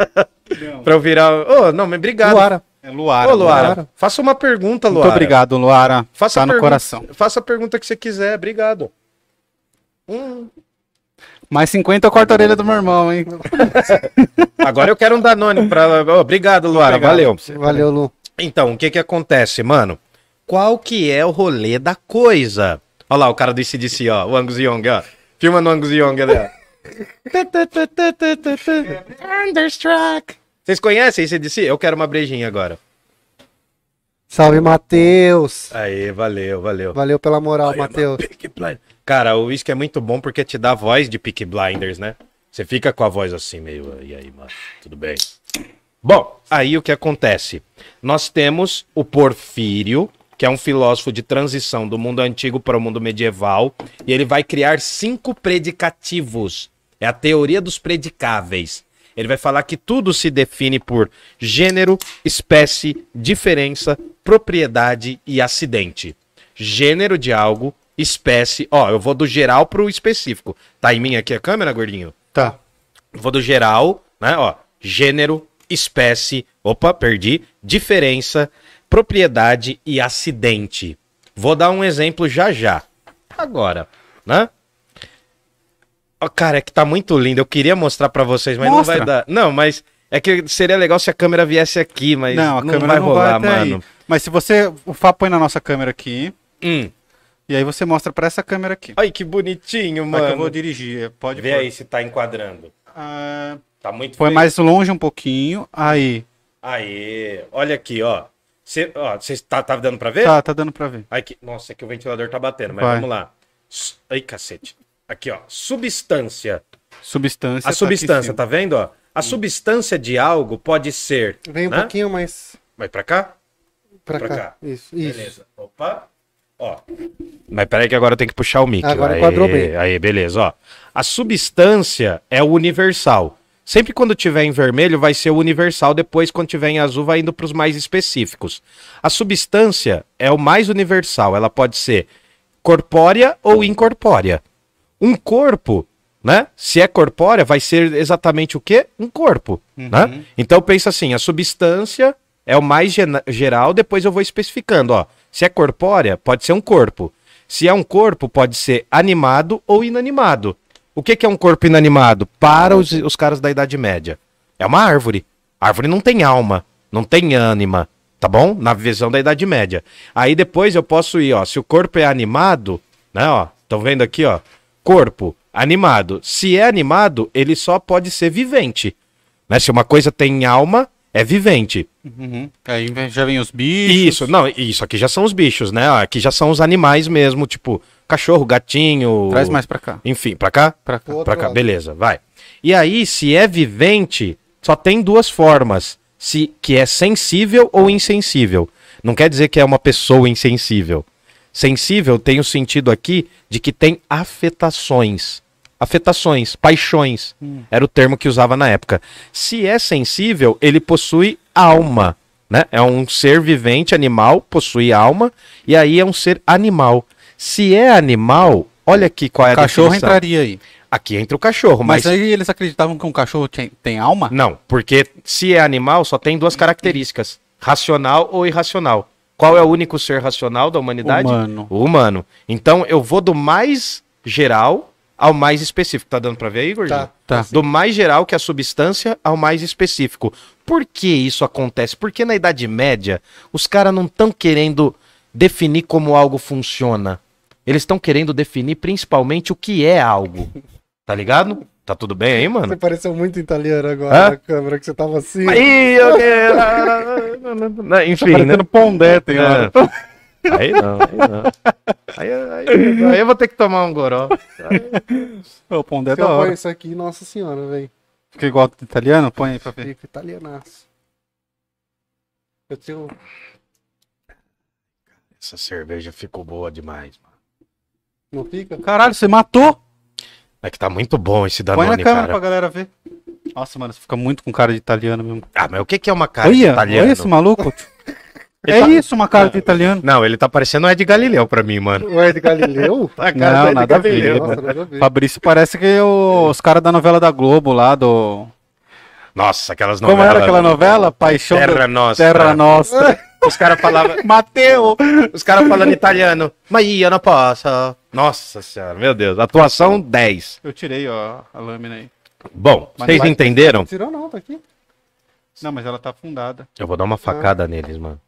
pra eu virar... Ô, não, mas obrigado. Luara. É Luara. Ô, Luara, Luara. faça uma pergunta, Muito Luara. obrigado, Luara. Faça tá a no pergunta- coração. Faça a pergunta que você quiser, obrigado. Hum, Mais 50 eu corto a orelha do meu irmão, hein? agora eu quero um Danone pra... Ô, obrigado, Luara, Obrigado. valeu. Valeu, Lu. Então, o que que acontece, mano? Qual que é o rolê da coisa? Olha lá o cara do ICDC, ó, o Angus Young, ó. Filma no Angus Young ali, ó. Vocês conhecem ICDC? Eu quero uma brejinha agora. Salve, Matheus. Aí, valeu, valeu. Valeu pela moral, Matheus. Peaky Blinders. Cara, o uísque é muito bom porque te dá a voz de Peaky Blinders, né? Você fica com a voz assim, meio. E aí, mano? Tudo bem? Bom, aí o que acontece? Nós temos o Porfírio, que é um filósofo de transição do mundo antigo para o mundo medieval, e ele vai criar cinco predicativos. É a teoria dos predicáveis. Ele vai falar que tudo se define por gênero, espécie, diferença, propriedade e acidente. Gênero de algo, espécie. Ó, eu vou do geral pro específico. Tá em mim aqui a câmera, gordinho? Tá. Vou do geral, né? Ó, gênero, espécie, opa, perdi, diferença, propriedade e acidente. Vou dar um exemplo já já. Agora, né? Ó, cara, é que tá muito lindo. Eu queria mostrar pra vocês, mas Mostra. não vai dar. Não, mas é que seria legal se a câmera viesse aqui, mas Não, a não câmera vai não rolar, vai até mano. aí. Mas se você. O Fá põe na nossa câmera aqui. Hum. E aí você mostra pra essa câmera aqui. Ai, que bonitinho, Vai que eu mano. vou dirigir. Pode Vê pôr. aí se tá enquadrando. Ah, Tá muito põe feio. mais longe um pouquinho. Aí. Aê, olha aqui, ó. Cê, ó, você tá, tá dando pra ver? Tá, tá dando pra ver. Aqui, nossa, aqui o ventilador tá batendo, mas Vai. vamos lá. Ai, cacete. Aqui, ó. Substância. Substância. A tá substância, tá vendo, ó? A substância de algo pode ser. Vem um né? pouquinho mais Vai pra cá? pra, Pra cá. cá. Isso, isso. Beleza. Opa. Ó. Mas peraí que agora eu tenho que puxar o mic. Agora Aê, enquadrou bem. Aí, beleza, ó. A substância é o universal. Sempre quando tiver em vermelho vai ser o universal, depois quando tiver em azul vai indo para os mais específicos. A substância é o mais universal, ela pode ser corpórea ou incorpórea. Um corpo, né? Se é corpórea, vai ser exatamente o quê? Um corpo, né? Então pensa assim, a substância é o mais geral, depois eu vou especificando, ó. Se é corpórea, pode ser um corpo. Se é um corpo, pode ser animado ou inanimado. O que, que é um corpo inanimado? Para os, os caras da Idade Média. É uma árvore. árvore não tem alma, não tem ânima, tá bom? Na visão da Idade Média. Aí depois eu posso ir, ó. Se o corpo é animado, né, ó. Estão vendo aqui, ó. Corpo animado. Se é animado, ele só pode ser vivente. Né? Se uma coisa tem alma, é vivente. Uhum. Aí já vem os bichos. Isso, não, isso aqui já são os bichos, né? Aqui já são os animais mesmo, tipo cachorro, gatinho. Traz mais pra cá. Enfim, pra cá? Pra cá. Pra cá, lado. beleza, vai. E aí, se é vivente, só tem duas formas. Se que é sensível ou insensível. Não quer dizer que é uma pessoa insensível. Sensível tem o sentido aqui de que tem afetações. Afetações, paixões. Era o termo que usava na época. Se é sensível, ele possui alma. Né? É um ser vivente, animal, possui alma, e aí é um ser animal. Se é animal, olha aqui qual é a cachorro definição. entraria aí. Aqui entra o cachorro, Mas, mas, aí eles acreditavam que um cachorro tem, tem alma? não, porque se é animal só tem duas características: racional ou irracional. Qual é o único ser racional da humanidade? Humano. O humano. Então eu vou do mais geral ao mais específico. Tá dando pra ver aí, Gordinho? Tá. Tá. Do mais geral, que é a substância, ao mais específico. Por que isso acontece? Porque na Idade Média, os caras não estão querendo definir como algo funciona. Eles estão querendo definir principalmente o que é algo. Tá ligado? Tá tudo bem aí, Você mano? pareceu muito italiano agora Hã? na câmera, que você tava assim. Aí, eu quero- Enfim, né? Parecendo pondé, tem hora. É. Aí não, aí não. Aí, aí- aí eu vou ter que tomar um goró. O pondé é da hora. isso aqui, nossa senhora, velho. Fica igual do italiano? Põe aí pra ver. Fica italianaço. Eu tenho. Essa cerveja ficou boa demais, mano. Não fica? Caralho, você matou? É que tá muito bom esse Põe na Danone, câmera cara. pra galera ver. Nossa, mano, você fica muito com cara de italiano mesmo. Ah, mas o que que é uma cara de olha, italiano? olha esse maluco. Ele é tá- isso, uma cara de italiano. Não, ele tá parecendo o Ed Galileu pra mim, mano. O Ed Galileu? A Não, do Ed nada a ver. Galileu. Nossa, nada a ver. Fabrício parece que o- os caras da novela da Globo lá do. Nossa, aquelas Como novelas. era aquela novela? Paixão Terra do... Nostra. Terra Nostra. Os caras falavam. Mateu! Os caras falando italiano. Mas eu não posso. Nossa senhora, meu Deus. Atuação 10. Eu tirei, ó, a lâmina aí. Bom, Mas vocês vai- entenderam? Não tirou não, tá aqui. Não, mas ela tá afundada. Eu vou dar uma facada neles, mano.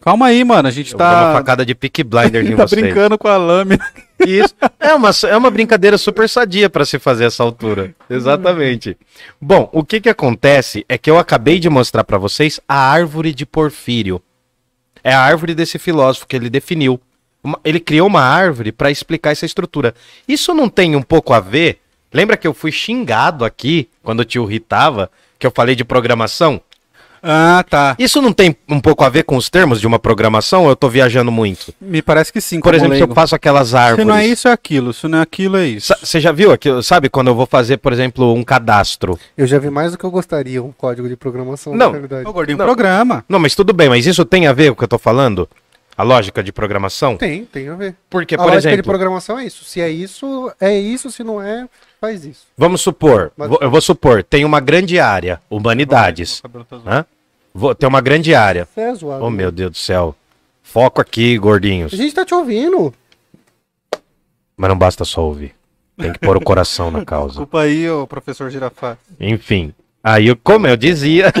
Calma aí, mano. A gente Eu vou dar uma tá. facada de Peak Blinders em tá vocês. brincando com a lâmina. Isso. É uma, é uma brincadeira super sadia pra se fazer essa altura. Exatamente. Bom, o que que acontece é que eu acabei de mostrar pra vocês a árvore de Porfírio. É a árvore desse filósofo que ele definiu. Ele criou uma árvore pra explicar essa estrutura. Isso não tem um pouco a ver? Lembra que eu fui xingado aqui quando o tio Ri tava, que eu falei de programação? Ah, tá. Isso não tem um pouco a ver com os termos de uma programação? ou Eu tô viajando muito. Me parece que sim. Por exemplo, se eu leigo. faço aquelas árvores. Se não é isso, é aquilo. Se não é aquilo, é isso. Você já viu aquilo? Sabe quando eu vou fazer, por exemplo, um cadastro? Eu já vi mais do que eu gostaria, um código de programação Não. na realidade. Ô, gordinho, Não. programa. Não, mas tudo bem, mas isso tem a ver com o que eu tô falando? A lógica de programação? Tem, tem a ver. Porque, a por lógica de programação é isso. Se é isso, é isso. Se não é, faz isso. vamos supor, Mas- eu vou supor, tem uma grande área, humanidades. Tá. Hã? Vou, tem uma grande área. Você é zoado. Oh, meu Deus do céu. Foco aqui, gordinhos. A gente tá te ouvindo. Mas não basta só ouvir. Tem que pôr o coração na causa. Desculpa aí, ô professor Girafá. Enfim. Aí, eu- como eu dizia.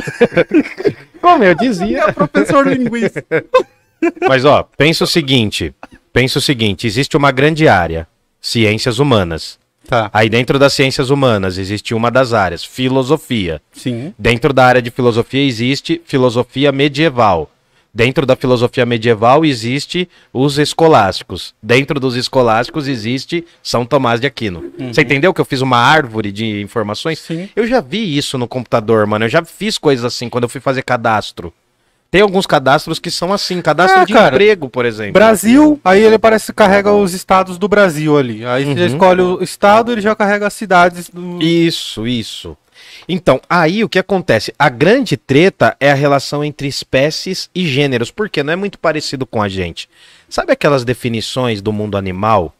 como eu dizia. professor linguista. Mas ó, pensa o seguinte, pensa o seguinte, existe uma grande área, ciências humanas. Tá, Aí dentro das ciências humanas existe uma das áreas, filosofia. sim. Dentro da área de filosofia existe filosofia medieval. Dentro da filosofia medieval existe os escolásticos. Dentro dos escolásticos existe São Tomás de Aquino. Você entendeu que eu fiz uma árvore de informações? Sim. Eu já vi isso no computador, mano. Eu já fiz coisas assim quando eu fui fazer cadastro. Tem alguns cadastros que são assim, cadastro Ah, de cara. emprego, por exemplo. Brasil, aí ele parece que carrega os estados do Brasil ali. Aí você Uhum. escolhe o estado, ele já carrega as cidades do. Isso, isso. Então, aí o que acontece? A grande treta é a relação entre espécies e gêneros, porque não é muito parecido com a gente. Sabe aquelas definições do mundo animal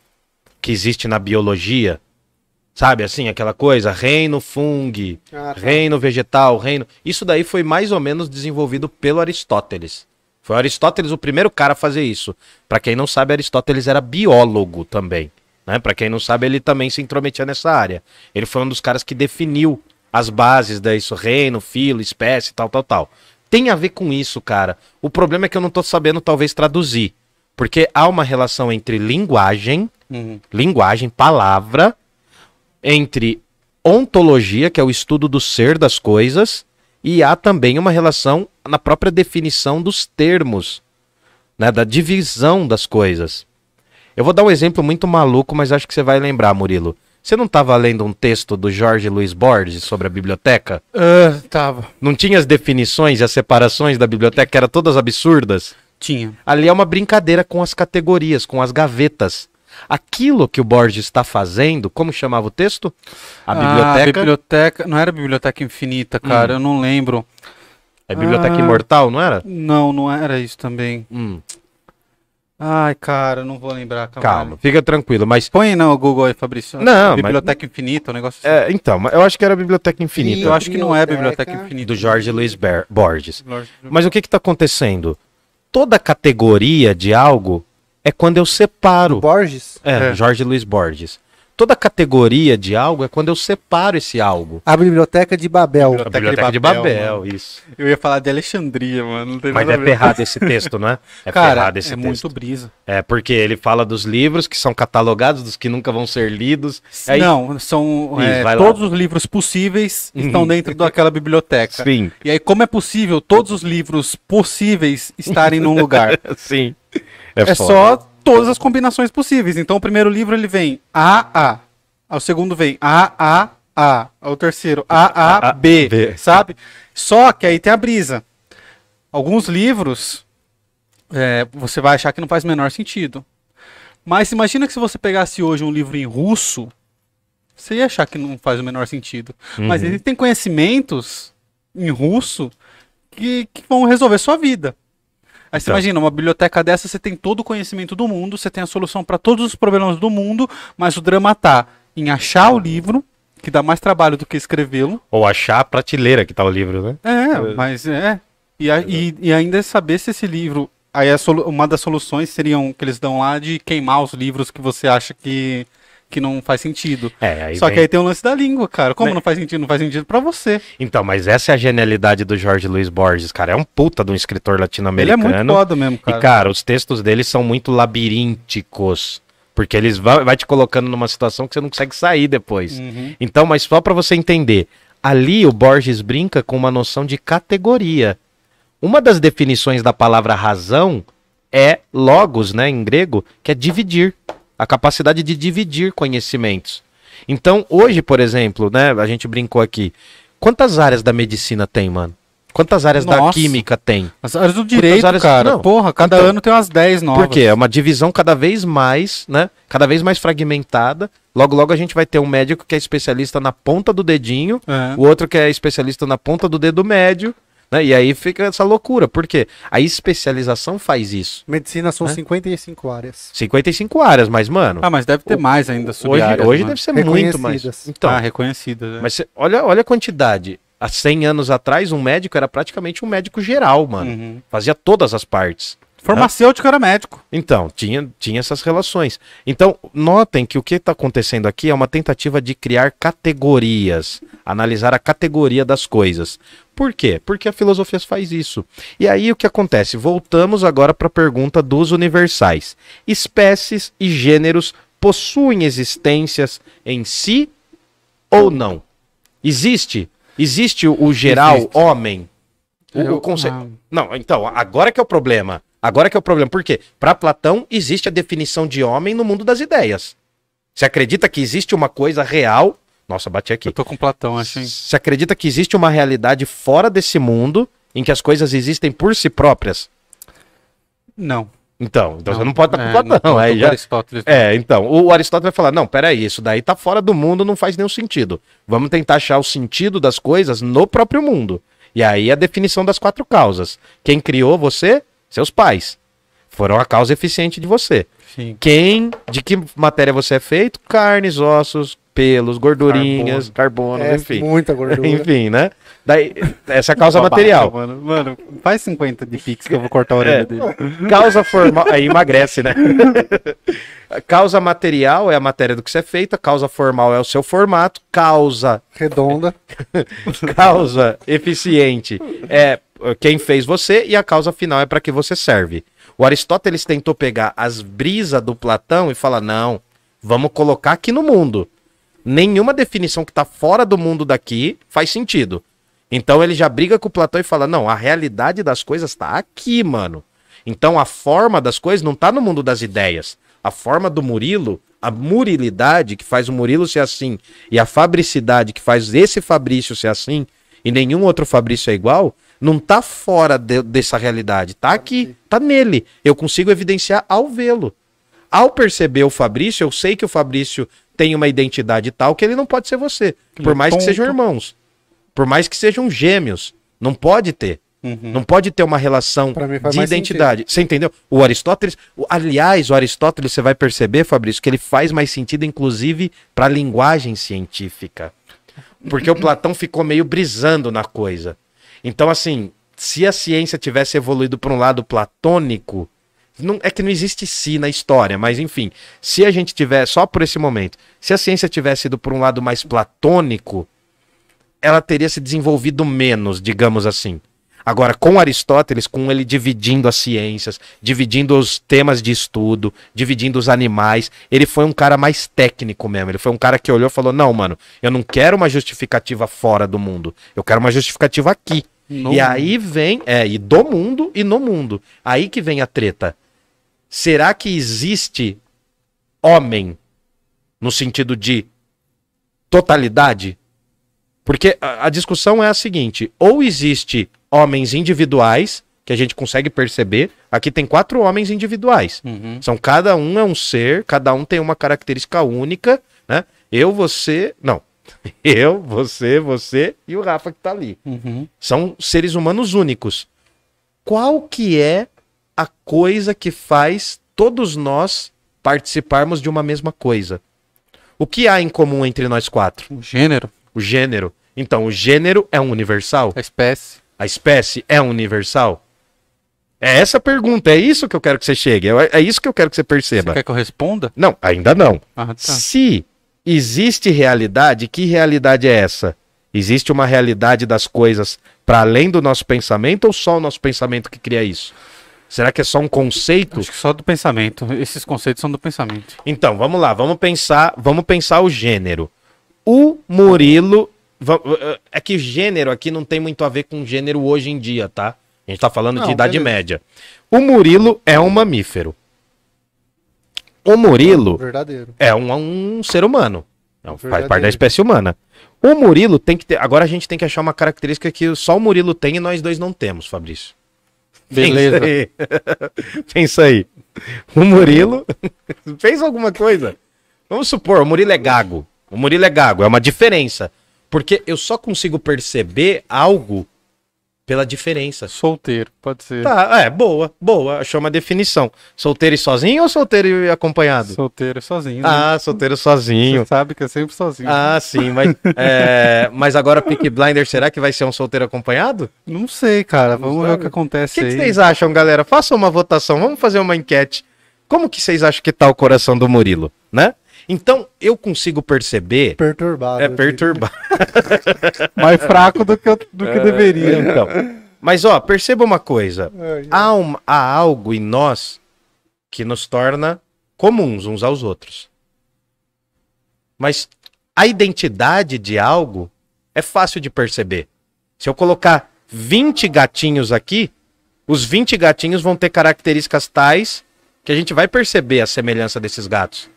que existe na biologia? Sabe assim, aquela coisa, reino fungi, Ah, tá. reino vegetal, reino. Isso daí foi mais ou menos desenvolvido pelo Aristóteles. Foi Aristóteles o primeiro cara a fazer isso. Pra quem não sabe, Aristóteles era biólogo também. Né? Para quem não sabe, ele também se intrometia nessa área. Ele foi um dos caras que definiu as bases disso, reino, filo, espécie, tal, tal, tal. Tem a ver com isso, cara. O problema é que eu não tô sabendo talvez traduzir, porque há uma relação entre linguagem, Uhum. linguagem, palavra, entre ontologia, que é o estudo do ser das coisas, e há também uma relação na própria definição dos termos, né, da divisão das coisas. Eu vou dar um exemplo muito maluco, mas acho que você vai lembrar, Murilo. Você não estava lendo um texto do Jorge Luiz Borges sobre a biblioteca? Ah, tava. Não tinha as definições e as separações da biblioteca, que eram todas absurdas? Tinha. Ali é uma brincadeira com as categorias, com as gavetas. Aquilo que o Borges está fazendo, como chamava o texto? A Ah, biblioteca. biblioteca. Não era biblioteca infinita, cara. Eu não lembro. É biblioteca Ah. imortal, não era? Não, não era isso também. Hum, Ai, cara, eu não vou lembrar. calma, fica tranquilo. Mas. Põe no Google aí, Fabrício. Não, mas- Biblioteca infinita, um negócio assim. É, então, mas eu acho que era a biblioteca infinita. Eu acho que não é Biblioteca biblioteca infinita. Do Jorge Luiz Ber- Borges. Mas o que está acontecendo? Toda categoria de algo é quando eu separo. Borges? É, É. Jorge Luiz Borges. toda categoria de algo é quando eu separo esse algo. A biblioteca de Babel. Biblioteca A biblioteca de Babel, Babel, isso. Eu ia falar de Alexandria, mano. Não tem Mas nada é a ver. ferrado esse texto, não é? É Cara, ferrado esse é texto. muito brisa. É porque ele fala dos livros que são catalogados, dos que nunca vão ser lidos. Aí- Não, são Isso, é, todos os livros possíveis estão Uhum. dentro daquela biblioteca. Sim, E aí, como é possível todos os livros possíveis estarem num lugar? sim. É, foda. só todas as combinações possíveis. Então, o primeiro livro ele vem A, A. O segundo vem A, A, A. O terceiro A, A, B, B. Sabe? Só que aí tem a brisa. Alguns livros é, você vai achar que não faz o menor sentido. Mas imagina que se você pegasse hoje um livro em russo, você ia achar que não faz o menor sentido. Mas Uhum. existem conhecimentos em russo que, que vão resolver sua vida. Aí você Então. imagina, uma biblioteca dessa, você tem todo o conhecimento do mundo, você tem a solução para todos os problemas do mundo, mas o drama tá em achar o livro, que dá mais trabalho do que escrevê-lo. Ou achar a prateleira que tá o livro, né? É, mas é. E, a- e, e ainda saber se esse livro. Aí solu- uma das soluções seriam que eles dão lá de queimar os livros que você acha que, que não faz sentido. É, Só vem- que aí tem o lance da língua, cara. Como Né? não faz sentido? Não faz sentido pra você. Então, mas essa é a genialidade do Jorge Luiz Borges, cara. É um puta de um escritor Ele é latino-americano. muito foda mesmo, cara. E, cara, os textos dele são muito labirínticos. Porque eles vai, vai te colocando numa situação que você não consegue sair depois. Uhum. Então, mas só pra você entender, ali o Borges brinca com uma noção de categoria. Uma das definições da palavra razão é logos, né, em grego, que é dividir, a capacidade de dividir conhecimentos. Então, hoje, por exemplo, né, a gente brincou aqui, quantas áreas da medicina tem, mano? Quantas áreas da Nossa. química tem? As áreas do direito, áreas- cara. Não. Porra, cada Então, ano tem umas 10 novas. Por quê? É uma divisão cada vez mais, né? Cada vez mais fragmentada. Logo, logo a gente vai ter um médico que é especialista na ponta do dedinho, É. o outro que é especialista na ponta do dedo médio, né? E aí fica essa loucura. Por quê? A especialização faz isso. Medicina são Né? 55 áreas. 55 áreas, mas, mano, Ah, mas deve ter O- mais ainda hoje, sub-áreas, hoje mano. deve ser muito mais. Reconhecidas. Então, Ah, reconhecidas. é. mas cê- olha, olha a quantidade. Há 100 anos atrás, um médico era praticamente um médico geral, mano. Uhum. Fazia todas as partes. Farmacêutico era médico. Então, tinha, tinha essas relações. Então, notem que o que está acontecendo aqui é uma tentativa de criar categorias, analisar a categoria das coisas. Por quê? Porque a filosofia faz isso. E aí o que acontece? Voltamos agora para a pergunta dos universais. Espécies e gêneros possuem existências em si ou não? Existe? Existe o, geral Existe. homem? O, o conceito. Não, então, agora que é o problema. Agora que é o problema. Por quê? Para Platão, existe a definição de homem no mundo das ideias. Você acredita que existe uma coisa real? Nossa, bati aqui. Eu tô com Platão, acho. hein? Você acredita que existe uma realidade fora desse mundo em que as coisas existem por si próprias? Não. Então, então você não pode estar É, com Platão. não, aí com já... Aristóteles. É, então, o Aristóteles vai falar: não, peraí, isso daí tá fora do mundo, não faz nenhum sentido. Vamos tentar achar o sentido das coisas no próprio mundo. E aí a definição das quatro causas. Quem criou você? Seus pais. Foram a causa eficiente de você. Sim. Quem, de que matéria você é feito? Carnes, ossos, pelos, gordurinhas, carbono, É, enfim. muita gordura. Enfim, né? Daí, essa é a causa material. Mano, mano, faz 50 de pix que eu vou cortar a orelha É. dele. Causa formal. Aí emagrece, né? causa material é a matéria do que você é feita, causa formal é o seu formato, causa, Redonda. causa eficiente é quem fez você e a causa final é para que você serve. O Aristóteles tentou pegar as brisas do Platão e falar: não, vamos colocar aqui no mundo. Nenhuma definição que está fora do mundo daqui faz sentido. Então ele já briga com o Platão e fala: não, a realidade das coisas está aqui, mano. Então a forma das coisas não está no mundo das ideias. A forma do Murilo, a murilidade que faz o Murilo ser assim, e a fabricidade que faz esse Fabrício ser assim, e nenhum outro Fabrício é igual, não tá fora de- dessa realidade. Tá aqui, tá nele. Eu consigo evidenciar ao vê-lo. Ao perceber o Fabrício, eu sei que o Fabrício tem uma identidade tal que ele não pode ser você. Por mais que sejam irmãos. Por mais que sejam gêmeos. Não pode ter. Uhum. Não pode ter uma relação de identidade. Você entendeu? O Aristóteles. o- aliás, o Aristóteles, você vai perceber, Fabrício, que ele faz mais sentido, inclusive, para a linguagem científica. Porque o Platão ficou meio brisando na coisa. Então, assim, se a ciência tivesse evoluído para um lado platônico, não, é que não existe si na história, mas enfim, se a gente tiver, só por esse momento, se a ciência tivesse ido por um lado mais platônico, ela teria se desenvolvido menos, digamos assim. Agora, com Aristóteles, com ele dividindo as ciências, dividindo os temas de estudo, dividindo os animais, ele foi um cara mais técnico mesmo. Ele foi um cara que olhou e falou: Não, mano, eu não quero uma justificativa fora do mundo, eu quero uma justificativa aqui. No e aí vem, é, e do mundo e no mundo. Aí que vem a treta. Será que existe homem no sentido de totalidade? Porque a, a discussão é a seguinte: ou existe homens individuais, que a gente consegue perceber. Aqui tem quatro homens individuais. Uhum. São cada um é um ser, cada um tem uma característica única, né? Eu, você, não. Eu, você, você e o Rafa que tá ali. Uhum. São seres humanos únicos. Qual que é a coisa que faz todos nós participarmos de uma mesma coisa? O que há em comum entre nós quatro? O gênero, O gênero. Então, o gênero é um universal? a espécie. A espécie é universal? É essa a pergunta, é isso que eu quero que você chegue, é é isso que eu quero que você Você perceba. quer que eu responda? Não, ainda não. Ah, tá. Se existe realidade, que realidade é essa? Existe uma realidade das coisas para além do nosso pensamento ou só o nosso pensamento que cria isso? Será que é só um conceito? Acho que só do pensamento. Esses conceitos são do pensamento. Então, vamos lá, vamos pensar, vamos pensar o gênero. O Murilo, é que gênero aqui não tem muito a ver com gênero hoje em dia, tá? A gente tá falando de Não, idade beleza. média. O Murilo é um mamífero. O Murilo Verdadeiro. é um, um ser humano. Não, faz Verdadeiro. parte da espécie humana. O Murilo tem que ter. Agora a gente tem que achar uma característica que só o Murilo tem e nós dois não temos, Fabrício. Beleza. Pensa aí. Pensa aí. O Murilo fez alguma coisa. Vamos supor, o Murilo é gago. O Murilo é gago, é uma diferença. Porque eu só consigo perceber algo pela diferença. Solteiro, pode ser. Tá, é, boa, boa. Achou uma definição. Solteiro e sozinho ou solteiro e acompanhado? Solteiro sozinho. né? Ah, solteiro sozinho. Você sabe que é sempre sozinho. Ah, sim, mas, é, mas agora Peak Blinder, será que vai ser um solteiro acompanhado? Não sei, cara. Não Vamos ver o sabe? que O acontece que, que aí. vocês acham, galera? Façam uma votação, vamos fazer uma enquete. Como que vocês acham que tá o coração do Murilo, né? Então, eu consigo perceber... Perturbado. É perturbar. Mais fraco do que, eu- do que deveria. Então, mas, ó, perceba uma coisa. Ai, Há, um- há algo em nós que nos torna comuns uns aos outros. Mas a identidade de algo é fácil de perceber. Se eu colocar 20 gatinhos aqui, os 20 gatinhos vão ter características tais que a gente vai perceber a semelhança desses gatos.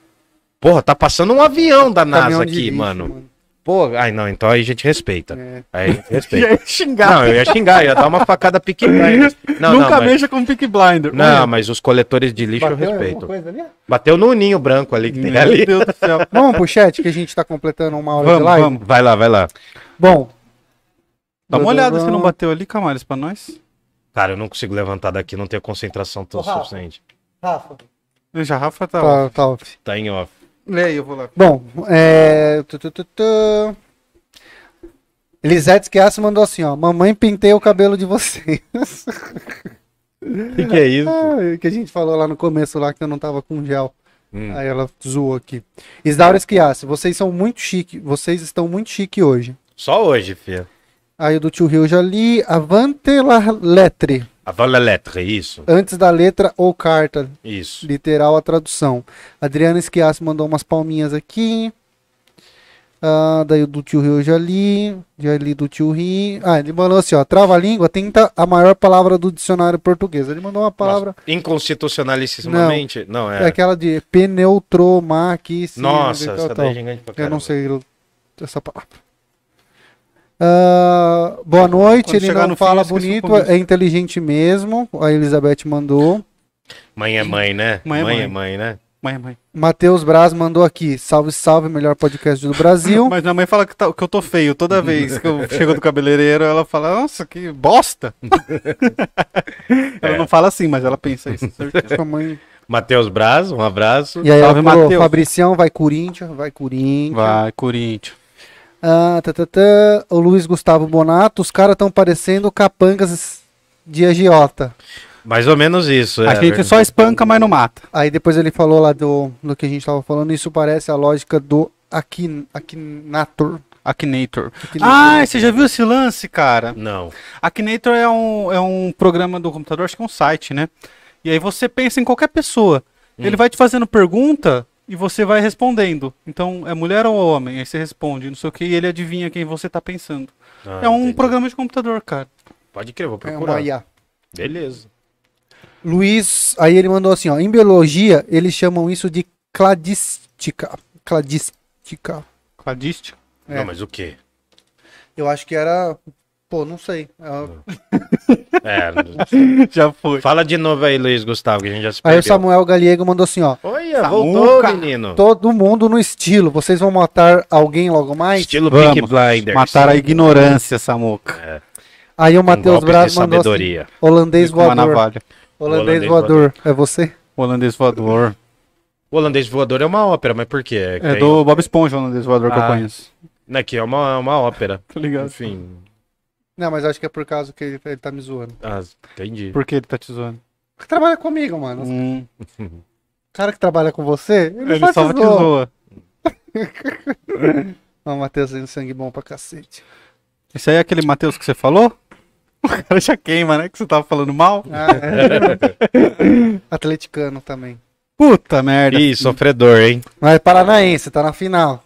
Porra, tá passando um avião da NASA Caminhão de aqui, lixo, mano. Pô, ai não, então aí a gente respeita. É. Aí a gente respeita. aí xingar. Não, eu ia xingar, eu ia dar uma facada pique blinder. Não, Nunca não, mas, mexa com Pick Blinder. não, Olha, mas os coletores de lixo eu Bateu alguma respeito. coisa ali? Bateu no ninho branco ali que tem Meu ali. Deus do céu. Vamos pro chat que a gente tá completando uma hora de Vamos, live. vamos. Vai lá, vai lá. Bom. Dá uma olhada se não bateu ali, Camales, pra nós. Cara, eu não consigo levantar daqui, não tenho concentração tão Ô, Rafa. suficiente. Rafa. Já Rafa tá. Tá, tá off. Tá em off. Lê aí, eu vou lá. Bom, é. tu, tu, tu, tu. Elisete Schiassi mandou assim, ó. Mamãe pintei o cabelo de vocês. O que, que é isso? Ah, que a gente falou lá no começo, lá que eu não tava com gel. Hum. Aí ela zoou aqui. Isaura Schiassi, vocês são muito chique. Vocês estão muito chique hoje. Só hoje, filha. Aí o do tio Rio já li. Avante la lettre. A vala letra, isso. Antes da letra ou carta. Isso. Literal a tradução. Adriana Schiassi mandou umas palminhas aqui. Ah, daí o do tio Rio eu já li. Já li do tio Rio. Ah, ele mandou assim, ó. Trava-língua, tenta a maior palavra do dicionário português. Ele mandou uma palavra. Nossa, inconstitucionalissimamente? Não, É é. aquela de pneutromaquicina. Nossa, tal, essa tal. daí é gigante pra Eu caramba. não sei essa palavra. Ah, boa noite, Quando ele chegar não no fim, fala o bonito, é inteligente mesmo. A Elizabeth mandou. Mãe é mãe, né? Mãe é mãe, mãe. é mãe, né? Mãe, mãe. Matheus Braz mandou aqui. Salve, salve, melhor podcast do Brasil. Mas minha mãe fala que, tá- que eu tô feio. Toda vez que eu chego do cabeleireiro, ela fala, nossa, que bosta. ela É. não fala assim, mas ela pensa isso. Sua mãe- Matheus Braz, um abraço. E aí Salve, ela falou, Matheus. Fabricião, vai Corinthians, vai Corinthians. Vai, Corinthians. Ah, tá, tá, tá. O Luiz Gustavo Bonato, os caras estão parecendo capangas de agiota. Mais ou menos isso. a é, gente verdade. só espanca, mas não mata. Aí depois ele falou lá do, do que a gente tava falando, isso parece a lógica do Akin, Akinator. Akinator. Akinator. Ah, você já viu esse lance, cara? Não. Akinator é um, é um programa do computador, acho que é um site, né? E aí você pensa em qualquer pessoa. Hum. Ele vai te fazendo pergunta e você vai respondendo. Então, é mulher ou homem? Aí você responde, não sei o que, e ele adivinha quem você tá pensando. Ah, é um entendi. programa de computador, cara. Pode crer, vou É uma procurar. IA. Beleza. Luiz, aí ele mandou assim, ó, em biologia eles chamam isso de cladística. Cladística. Cladística. É. Não, mas o quê? Eu acho que era, pô, não sei. É, É, Já foi. fala de novo aí, Luiz Gustavo, que a gente já se Aí o perdeu. Samuel Galiego mandou assim, ó, Olha, Samuca. voltou, menino. todo mundo no estilo. Vocês vão matar alguém logo mais? Estilo Vamos. Pink Blinders. Matar a ignorância, Samuca. Aí o Um Matheus de Braz mandou assim, sabedoria. holandês Com uma voador. navalha. Holandês Holandês voador. É você? Holandês voador. O Holandês Voador é uma ópera, mas por quê? É Tem- do Bob Esponja, o holandês voador que eu Ah. conheço. Né, que é uma, uma ópera. Tá ligado? Enfim. Não, mas acho que é por causa que ele, ele tá me zoando. Ah, entendi. Por que ele tá te zoando? Que trabalha comigo, mano. Hum, O cara que trabalha com você, ele, ele só só te zoa. Ó, o Matheus tem sangue bom pra cacete. Esse aí é aquele Matheus que você falou? O cara já queima, né? Que você tava falando mal. Ah, é. Atleticano também. Puta merda. Ih, sofredor, hein? Mas paranaense, tá na final.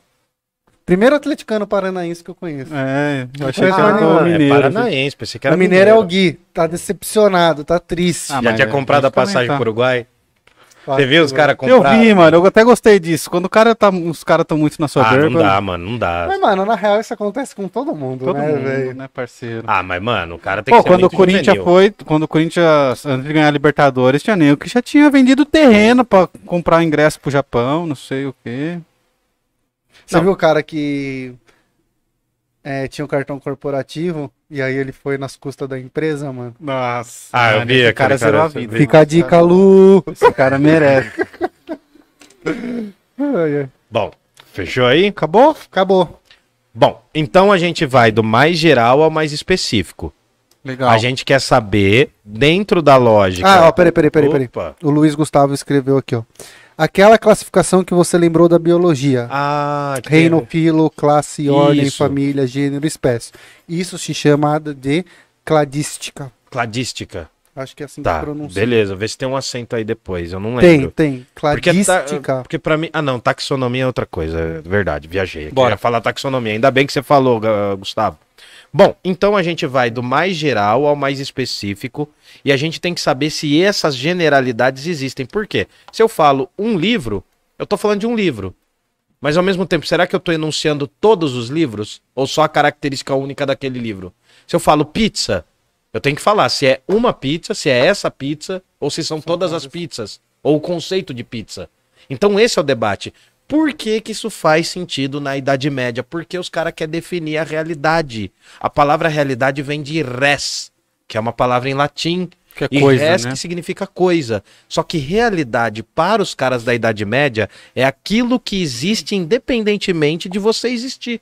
Primeiro atleticano paranaense que eu conheço. É, eu achei Mas que era não, do é mineiro. paranaense, pensei que era o mineiro é o Gui, tá decepcionado, tá triste. Ah, Já tinha é, comprado a passagem tá. pro Uruguai? Você viu os caras Eu comprar? vi, mano. Eu até gostei disso. Quando o cara tá, os caras tão muito na sua Ah, verba. não dá, mano, não dá. Mas, mano, na real isso acontece com todo mundo, Todo né, mundo, velho? né, parceiro? Ah, mas, mano, o cara tem Pô, que ser quando o Corinthians juvenil. foi, quando o Corinthians, antes de ganhar a Libertadores, tinha nego que já tinha vendido terreno pra comprar ingresso pro Japão, não sei o quê. Você Não. viu o cara que é, tinha um cartão corporativo e aí ele foi nas custas da empresa, mano? Nossa. Ah, eu mano, vi esse aquele cara zerou a vida. Fica a dica, Lu. Esse cara merece. Ai, ai. Bom, fechou aí? Acabou? Acabou. Bom, então a gente vai do mais geral ao mais específico. Legal. A gente quer saber, dentro da lógica... Ah, ó, peraí, peraí, peraí, peraí. O Luiz Gustavo escreveu aqui, ó. Aquela classificação que você lembrou da biologia. Ah, que Reino, filo, classe, ordem, Isso. família, gênero, espécie. Isso se chama de cladística. Cladística. Acho que é assim Tá, que pronuncia. beleza. Vê se tem um acento aí depois, eu não Tem, lembro. tem. Porque, tá, Cladística. porque pra mim... Ah, não, taxonomia é outra coisa, é verdade, viajei. Bora. Falar taxonomia, ainda bem que você falou, Gustavo. Bom, então a gente vai do mais geral ao mais específico e a gente tem que saber se essas generalidades existem. Por quê? Se eu falo um livro, eu tô falando de um livro. Mas ao mesmo tempo, será que eu tô enunciando todos os livros ou só a característica única daquele livro? Se eu falo pizza, eu tenho que falar se é uma pizza, se é essa pizza ou se são todas as pizzas ou o conceito de pizza. Então esse é o debate. Por que, que isso faz sentido na Idade Média? Porque os caras querem definir a realidade. A palavra realidade vem de res, que é uma palavra em latim. Que é e coisa, res né? que significa coisa. Só que realidade para os caras da Idade Média é aquilo que existe independentemente de você existir.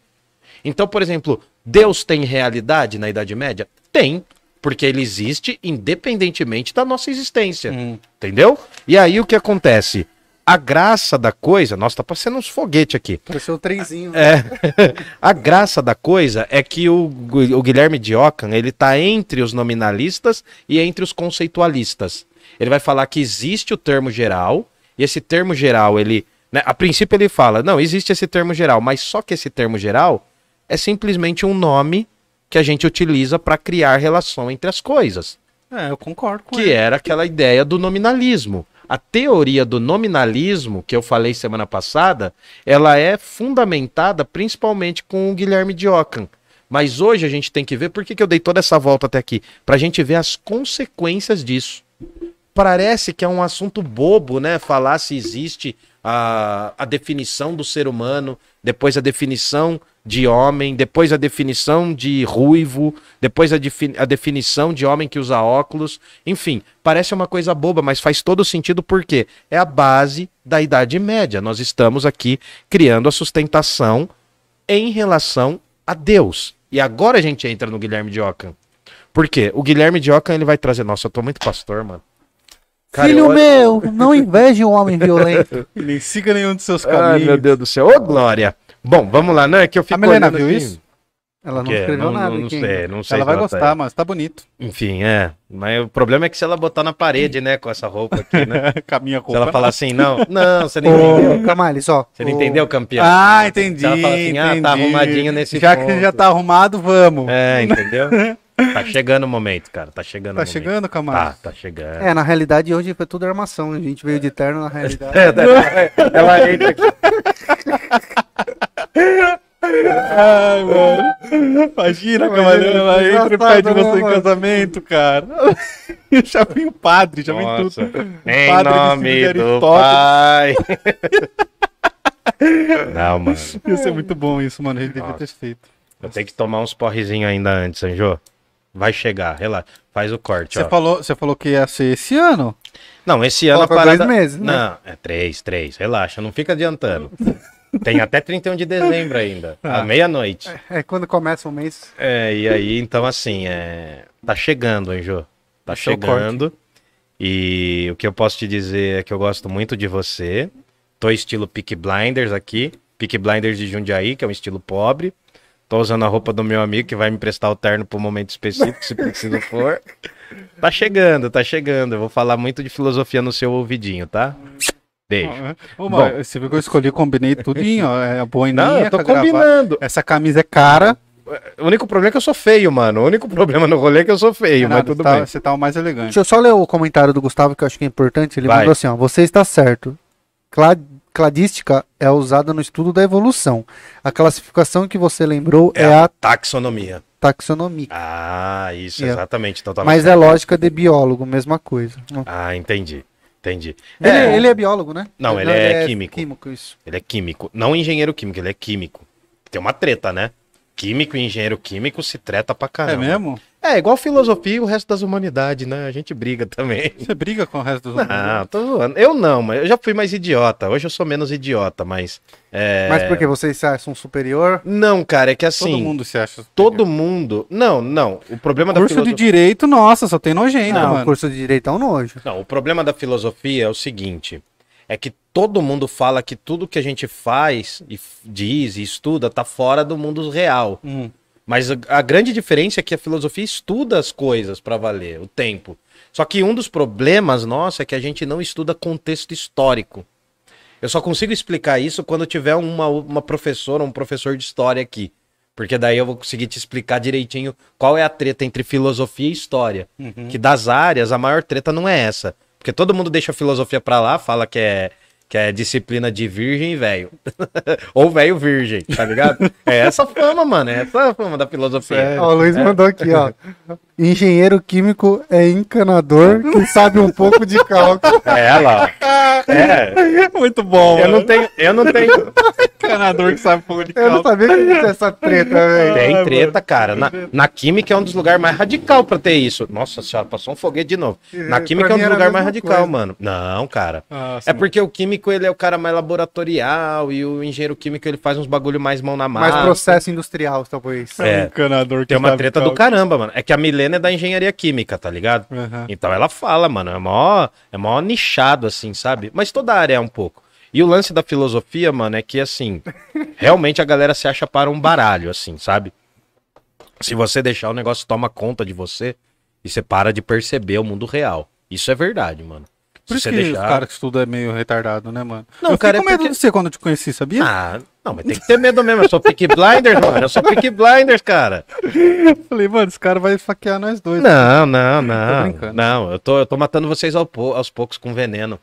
Então, por exemplo, Deus tem realidade na Idade Média? Tem, porque ele existe independentemente da nossa existência. Hum. Entendeu? E aí o que acontece? A graça da coisa. Nossa, tá parecendo uns foguetes aqui. Pareceu o trenzinho. É. a graça da coisa é que o, o Guilherme de Ockham, ele tá entre os nominalistas e entre os conceitualistas. Ele vai falar que existe o termo geral, e esse termo geral, ele. né, a princípio ele fala, não, existe esse termo geral, mas só que esse termo geral é simplesmente um nome que a gente utiliza para criar relação entre as coisas É, eu concordo com que ele. era aquela ideia do nominalismo. A teoria do nominalismo, que eu falei semana passada, ela é fundamentada principalmente com o Guilherme de Ockham. Mas hoje a gente tem que ver, por que, que eu dei toda essa volta até aqui? Pra gente ver as consequências disso. Parece que é um assunto bobo, né? Falar se existe a, a definição do ser humano, depois a definição de homem, depois a definição de ruivo, depois a, defi- a definição de homem que usa óculos. Enfim, parece uma coisa boba, mas faz todo sentido porque é a base da Idade Média. Nós estamos aqui criando a sustentação em relação a Deus. E agora a gente entra no Guilherme de Ockham. Por quê? O Guilherme Diocan, ele vai trazer. Nossa, eu tô muito pastor, mano. Cara, Filho meu, não inveje um homem violento. Nem siga nenhum dos seus Ai, caminhos. meu Deus do céu. Ô, Glória. Bom, vamos lá, não é que eu fico A Milena viu assim. isso? Ela não escreveu não, nada não, sei, não sei. Ela se vai tá- gostar, mas tá bonito. Enfim, é. Mas o problema é que se ela botar na parede, né, com essa roupa aqui, né? Com a minha Se ela falar assim, não, não, você não entendeu. Camales, ó. Você não entendeu, campeão? Ah, entendi. Se ela fala assim, ah, tá arrumadinho nesse Já que já tá arrumado, vamos. É, entendeu? Tá chegando o momento, cara. Tá chegando o Tá momento. chegando, Tá, camarada? tá chegando. É, na realidade hoje foi tudo armação. A gente veio de terno na realidade. É, ela, ela entra aqui. Ai, mano. Imagina, camarada, ela entra e pede você né, em mano? casamento, cara. já vem o padre, já vem Nossa. tudo. Em Padre vestido nome do. Pai. Não, mano. Ia ser muito bom isso, mano. A gente devia ter feito. Eu tenho que tomar uns porrezinhos ainda antes, Anjo. Vai chegar, relaxa. Faz o corte, Você ó. falou, você falou que ia ser esse ano? Não, esse ano a Falta parada... dois meses, né? Não, é três, três. Relaxa, não fica adiantando. Tem até 31 de dezembro ainda, Ah. à meia-noite. É quando começa o mês. É, e aí, então assim, é... tá chegando, Anjo. Tá Esse é o chegando. E o que eu posso te dizer é que eu gosto muito de você. Tô estilo Peak Blinders aqui. Peak Blinders de Jundiaí, que é um estilo pobre. Tô usando a roupa do meu amigo que vai me prestar o terno pro momento específico, se preciso for. Tá chegando, tá chegando. Eu vou falar muito de filosofia no seu ouvidinho, tá? Beijo. Ô, mano, você viu que eu escolhi, combinei tudinho, ó. É a boininha, Não, eu tô combinando. Essa camisa é cara. O único problema é que eu sou feio, mano. O único problema no rolê é que eu sou feio, mas Renato, tudo tá- bem. Você tá o mais elegante. Deixa eu só ler o comentário do Gustavo que eu acho que é importante. Ele Vai. mandou assim: ó, você está certo. Cla- Cladística é usada no estudo da evolução. A classificação que você lembrou é, É a a taxonomia. taxonomia. Ah, isso, É. exatamente. Então, tava Mas é certo. lógica de biólogo, mesma coisa. Ah, entendi. Entendi. Ele É, é, ele é biólogo, né? Não, ele é químico. Químico, isso. Ele é químico. Não engenheiro químico, ele é químico. Tem uma treta, né? Químico e engenheiro químico se treta pra É caramba. mesmo? É, igual filosofia e o resto das humanidades, né? A gente briga também. Você briga com o resto dos Não, tô zoando. Eu não, mas eu já fui mais idiota. Hoje eu sou menos idiota, mas. É... Mas porque vocês se acham superior? Não, cara, é que assim. Todo mundo se acha. Todo mundo. Não, não. O problema da Curso de filosofia. direito, nossa, só tem nojento, Não, o mano. curso de direito é um nojo. Não, o problema da filosofia é o seguinte: é que todo mundo fala que tudo que a gente faz e diz e estuda tá fora do mundo real. Hum. Mas a, a grande diferença é que a filosofia estuda as coisas pra valer, o tempo. Só que um dos problemas nossos é que a gente não estuda contexto histórico. Eu só consigo explicar isso quando tiver uma, uma professora, um professor de história aqui. Porque daí eu vou conseguir te explicar direitinho qual é a treta entre filosofia e história. Uhum. Que das áreas, a maior treta não é essa. Porque todo mundo deixa a filosofia pra lá, fala que é, que é disciplina de virgem e velho. Ou velho virgem, tá ligado? é essa fama, mano. É essa fama da filosofia. Sério? Ó, o Luiz mandou aqui, ó. Engenheiro químico é encanador que sabe um pouco de cálculo. É, lá. ó. É. Muito bom, Eu mano. não tenho. Eu não tenho. Canador que sabe fogo de Eu não sabia que tinha essa treta, velho. Tem treta, cara. Na, na química é um dos lugares mais radical pra ter isso. Nossa senhora, passou um foguete de novo. Na É, química é um dos lugares mais radical, coisa. mano. Não, cara. Nossa, É porque o químico, ele é o cara mais laboratorial e o engenheiro químico, ele faz uns bagulho mais mão na massa. Mais processo industrial, talvez. é. um encanador que Tem uma sabe treta do calça. caramba, mano. É que a Milena é da engenharia química, tá ligado? Aham. Então ela fala, mano, é mó, é mó nichado, assim, sabe? Mas toda área é um pouco. E o lance da filosofia, mano, é que, assim, realmente a galera se acha para um baralho, assim, sabe? Se você deixar o negócio toma conta de você e você para de perceber o mundo real. Isso é verdade, mano. Por isso que deixar... os caras que estudam é meio retardado, né, mano? Não, eu cara, fiquei com é medo porque- de você quando eu te conheci, sabia? Ah, não, mas tem que ter medo mesmo. Eu sou Peak Blinders, mano. Eu sou Peak Blinders, cara. Falei, mano, esse cara vai faquear nós dois. Não, não, não. Não, eu tô, eu tô matando vocês ao po- aos poucos com veneno.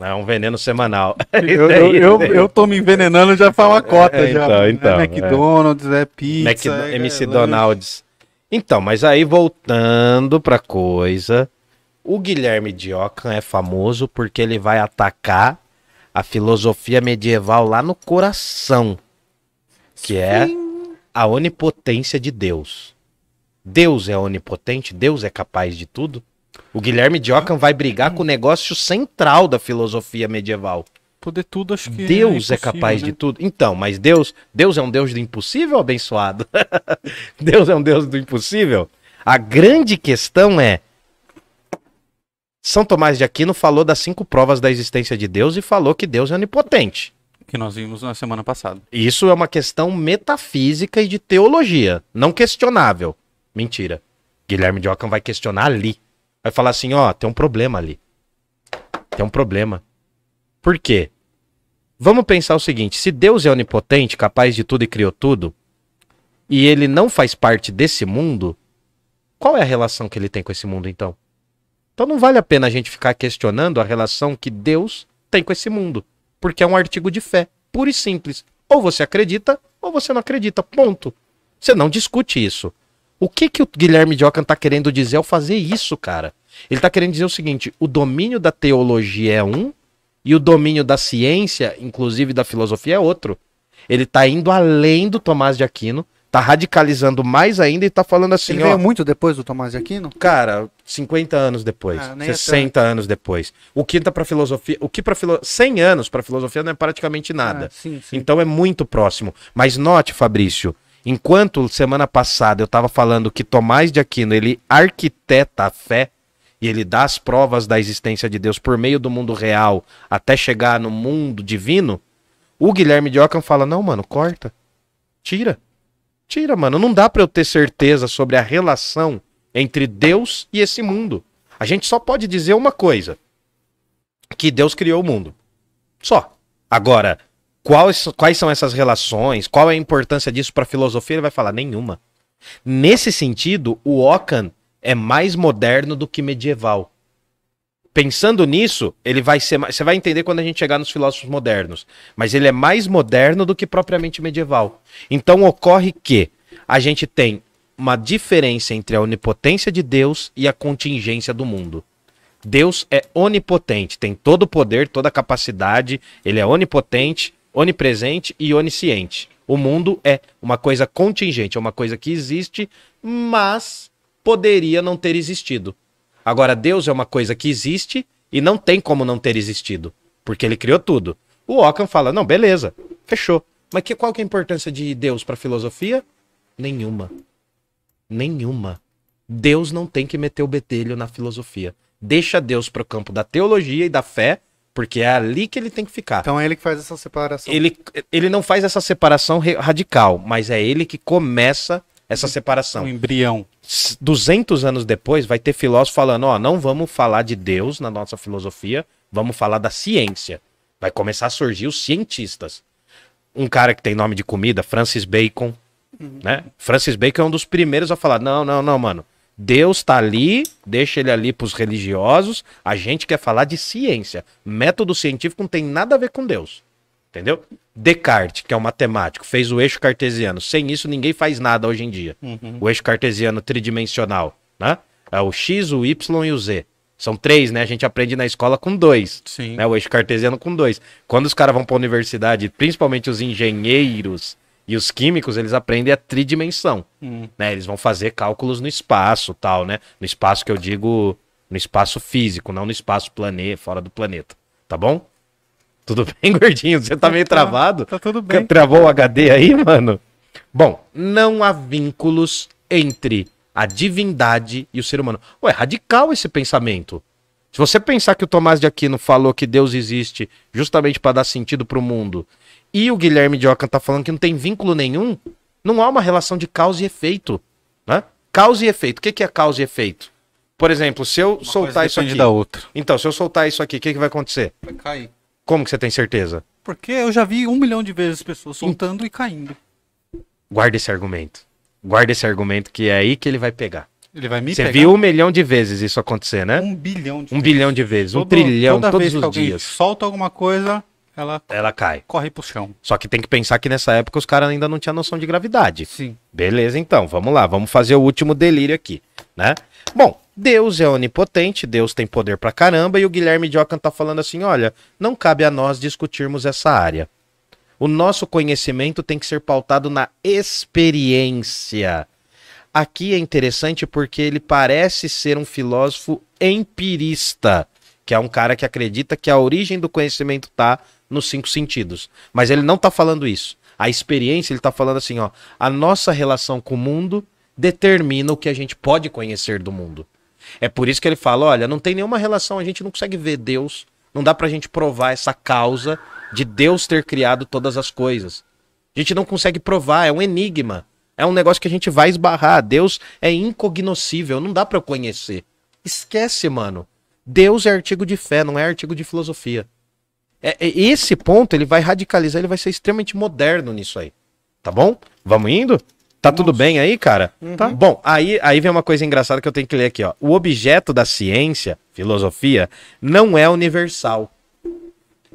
É um veneno semanal. Eu, eu, eu, eu tô me envenenando já faz uma cota É, já. então, mano. então, é McDonald's, é, pizza. Mac, é, MC é, Donalds. Então, mas aí voltando pra coisa, o Guilherme Diocan é famoso porque ele vai atacar a filosofia medieval lá no coração, que é a onipotência de Deus. Deus é onipotente, Deus é capaz de tudo. O Guilherme Diocan vai brigar com o negócio central da filosofia medieval. Poder tudo, acho que. Deus é, impossível, capaz né? de tudo. Então, mas Deus, Deus é um Deus do impossível, abençoado? Deus é um Deus do impossível? A grande questão é. São Tomás de Aquino falou das cinco provas da existência de Deus e falou que Deus é onipotente. Que nós vimos na semana passada. Isso é uma questão metafísica e de teologia, não questionável. Mentira. Guilherme de Ockham vai questionar ali. Vai falar assim, ó, tem um problema ali. Tem um problema. Por quê? Vamos pensar o seguinte, se Deus é onipotente, capaz de tudo e criou tudo, e ele não faz parte desse mundo, qual é a relação que ele tem com esse mundo então? Então não vale a pena a gente ficar questionando a relação que Deus tem com esse mundo, porque é um artigo de fé, puro e simples. Ou você acredita, ou você não acredita, ponto. Você não discute isso. O que que o Guilherme de Ockham tá querendo dizer ao fazer isso, cara? Ele tá querendo dizer o seguinte, o domínio da teologia é um, e o domínio da ciência, inclusive da filosofia, é outro. Ele tá indo além do Tomás de Aquino, tá radicalizando mais ainda e tá falando assim, Ele ó. veio muito depois do Tomás de Aquino? Cara, 50 anos depois, Ah, nem é 60 anos depois. O que tá para filosofia, o que para filo... 100 anos para filosofia não é praticamente nada. Ah, sim, sim. Então é muito próximo. Mas note, Fabrício, enquanto semana passada eu tava falando que Tomás de Aquino, ele arquiteta a fé e ele dá as provas da existência de Deus por meio do mundo real até chegar no mundo divino, o Guilherme de Ockham fala: "Não, mano, corta. Tira. Tira, mano. Não dá pra eu ter certeza sobre a relação entre Deus e esse mundo. A gente só pode dizer uma coisa: que Deus criou o mundo. Só. Agora, quais, quais são essas relações? Qual é a importância disso para a filosofia? Ele vai falar nenhuma. Nesse sentido, o Ockham é mais moderno do que medieval. Pensando nisso, ele vai ser. Você vai entender quando a gente chegar nos filósofos modernos. Mas ele é mais moderno do que propriamente medieval. Então ocorre que a gente tem uma diferença entre a onipotência de Deus e a contingência do mundo. Deus é onipotente, tem todo o poder, toda a capacidade, ele é onipotente, onipresente e onisciente. O mundo é uma coisa contingente, é uma coisa que existe, mas poderia não ter existido. Agora, Deus é uma coisa que existe e não tem como não ter existido, porque ele criou tudo. O Ockham fala: não, beleza, fechou. Mas que, qual que é a importância de Deus para a filosofia? Nenhuma. Nenhuma. Deus não tem que meter o bedelho na filosofia. Deixa Deus para o campo da teologia e da fé, porque é ali que ele tem que ficar. Então é ele que faz essa separação. Ele, ele não faz essa separação radical, mas é ele que começa essa separação. Um embrião. S- 200 anos depois, vai ter filósofo falando: ó, não vamos falar de Deus na nossa filosofia, vamos falar da ciência. Vai começar a surgir os cientistas. Um cara que tem nome de comida, Francis Bacon, né? Francis Bacon é um dos primeiros a falar: não, não, não, mano. Deus tá ali, deixa ele ali pros religiosos. A gente quer falar de ciência. Método científico não tem nada a ver com Deus. Entendeu? Descartes, que é um matemático, fez o eixo cartesiano. Sem isso, ninguém faz nada hoje em dia. O eixo cartesiano tridimensional, né? É o X, o Y e o Z. São três, né? A gente aprende na escola com dois. Sim. Né? O eixo cartesiano com dois. Quando os caras vão pra universidade, principalmente os engenheiros e os químicos, eles aprendem a tridimensão. Hum. Né? Eles vão fazer cálculos no espaço, tal, né? No espaço que eu digo, no espaço físico, não no espaço planeta, fora do planeta. Tá bom? Tudo bem, gordinho? Você tá meio travado? Tá tudo bem. Travou o HD aí, mano? Bom, não há vínculos entre a divindade e o ser humano. Ué, radical esse pensamento. Se você pensar que o Tomás de Aquino falou que Deus existe justamente para dar sentido pro mundo, e o Guilherme de Ockham tá falando que não tem vínculo nenhum, não há uma relação de causa e efeito, né? Causa e efeito. O que que é causa e efeito? Por exemplo, se eu Uma soltar coisa isso aqui. da outra. Então, se eu soltar isso aqui, o que, que vai acontecer? Vai cair. Como que você tem certeza? Porque eu já vi um milhão de vezes pessoas soltando e caindo. Guarda esse argumento. Guarda esse argumento que é aí que ele vai pegar. Ele vai me Você pegar viu um milhão de vezes isso acontecer, né? um bilhão de Um vezes. bilhão de vezes, um Todo- trilhão toda todos vez que os alguém dias. solta alguma coisa, ela Ela cai. corre pro chão. Só que tem que pensar que nessa época os caras ainda não tinham noção de gravidade. Sim. Beleza, então, vamos lá, vamos fazer o último delírio aqui, né? Bom, Deus é onipotente, Deus tem poder pra caramba, e o Guilherme Ockham tá falando assim: olha, não cabe a nós discutirmos essa área. O nosso conhecimento tem que ser pautado na experiência. Aqui é interessante porque ele parece ser um filósofo empirista, que é um cara que acredita que a origem do conhecimento tá nos cinco sentidos. Mas ele não tá falando isso. A experiência, ele tá falando assim, ó, a nossa relação com o mundo determina o que a gente pode conhecer do mundo. É por isso que ele fala: olha, não tem nenhuma relação, a gente não consegue ver Deus, não dá pra gente provar essa causa de Deus ter criado todas as coisas. A gente não consegue provar, é um enigma. É um negócio que a gente vai esbarrar. Deus é incognoscível, não dá pra eu conhecer. Esquece, mano. Deus é artigo de fé, não é artigo de filosofia. É, é- esse ponto ele vai radicalizar, ele vai ser extremamente moderno nisso aí. Tá bom? Vamos indo? Tá tudo bem aí, cara? Tá. Bom, aí, aí vem uma coisa engraçada que eu tenho que ler aqui, ó. O objeto da ciência, filosofia, não é universal.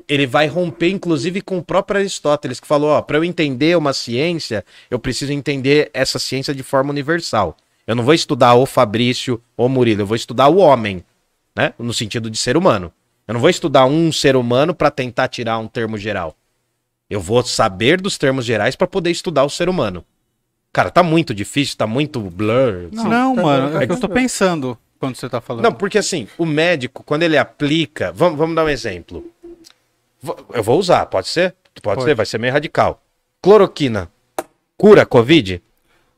Ele vai romper, inclusive, com o próprio Aristóteles, que falou, ó, para eu entender uma ciência, eu preciso entender essa ciência de forma universal. Eu não vou estudar o Fabrício ou o Murilo, eu vou estudar o homem, né? No sentido de ser humano. Eu não vou estudar um ser humano para tentar tirar um termo geral. Eu vou saber dos termos gerais para poder estudar o ser humano. Cara, tá muito difícil, tá muito blur. Não, não tá mano, é que eu tô pensando quando você tá falando. Não, porque assim, o médico, quando ele aplica. Vamos, vamos dar um exemplo. Eu vou usar, pode ser? Pode, Pode. ser, vai ser meio radical. Cloroquina cura Covid?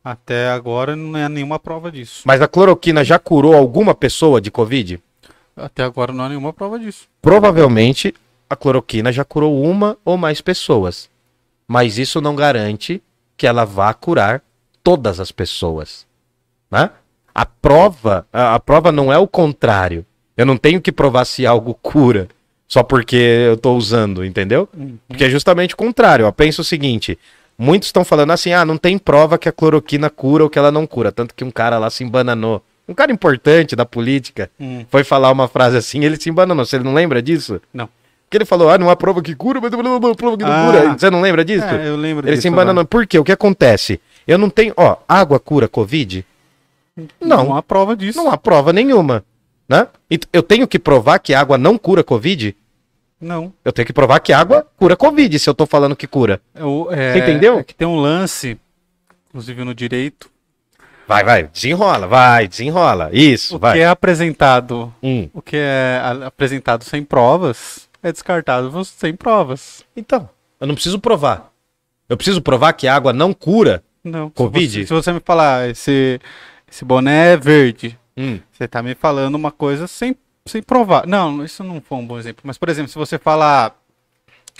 Até agora não é nenhuma prova disso. Mas a cloroquina já curou alguma pessoa de Covid? Até agora não há nenhuma prova disso. Provavelmente a cloroquina já curou uma ou mais pessoas. Mas isso não garante que ela vá curar todas as pessoas. Né? A prova, a, a prova não é o contrário. Eu não tenho que provar se algo cura só porque eu tô usando, entendeu? Porque é justamente o contrário. Eu penso o seguinte: muitos estão falando assim, ah, não tem prova que a cloroquina cura ou que ela não cura. Tanto que um cara lá se embananou. Um cara importante da política Hum, foi falar uma frase assim, ele se embananou. Você não lembra disso? Não. Porque ele falou, ah, não há prova que cura, mas uma prova que não Ah. cura. Você não lembra disso? É, eu lembro ele disso se embananou. Por quê? O que acontece? Eu não tenho. Ó, água cura Covid? Não, Não há prova disso. não há prova nenhuma. Né? Ent- Eu tenho que provar que água não cura Covid? Não. Eu tenho que provar que água cura Covid, se eu tô falando que cura. Eu- é, Você entendeu? É que tem um lance, inclusive no direito, Vai, vai, desenrola, vai, desenrola. Isso, o vai. que é apresentado, Hum. o que é apresentado sem provas, é descartado sem provas. Então, eu não preciso provar. Eu preciso provar que a água não cura. Não. se Covid? você- Se você, me falar, esse, esse boné é verde, Hum. você tá me falando uma coisa sem, sem provar. Não, isso não foi um bom exemplo. Mas, por exemplo, se você falar,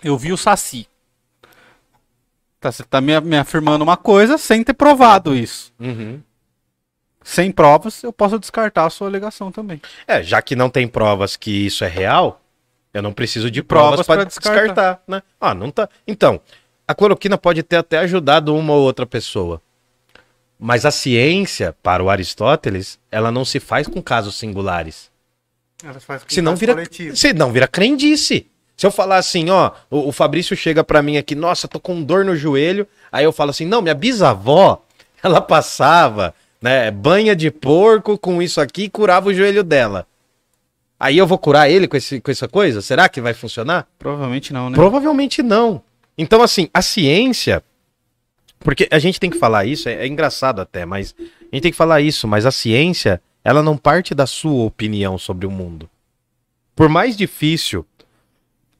eu vi o Saci. Tá, você tá me, me afirmando uma coisa sem ter provado isso. Uhum. Sem provas, eu posso descartar a sua alegação também. É, já que não tem provas que isso é real, eu não preciso de provas provas para descartar. descartar. né? Ah, não tá. Então, a cloroquina pode ter até ajudado uma ou outra pessoa. Mas a ciência, para o Aristóteles, ela não se faz com casos singulares. Senão vira, senão vira crendice. Se eu falar assim, ó, o, o Fabrício chega pra mim aqui, nossa, tô com dor no joelho, aí eu falo assim, não, minha bisavó, ela passava, né, banha de porco com isso aqui e curava o joelho dela. Aí eu vou curar ele com, esse, com essa coisa? Será que vai funcionar? Provavelmente não, né? Provavelmente não. Então, assim, a ciência. Porque a gente tem que falar isso, é, é engraçado até, mas a gente tem que falar isso, mas a ciência, ela não parte da sua opinião sobre o mundo. Por mais difícil,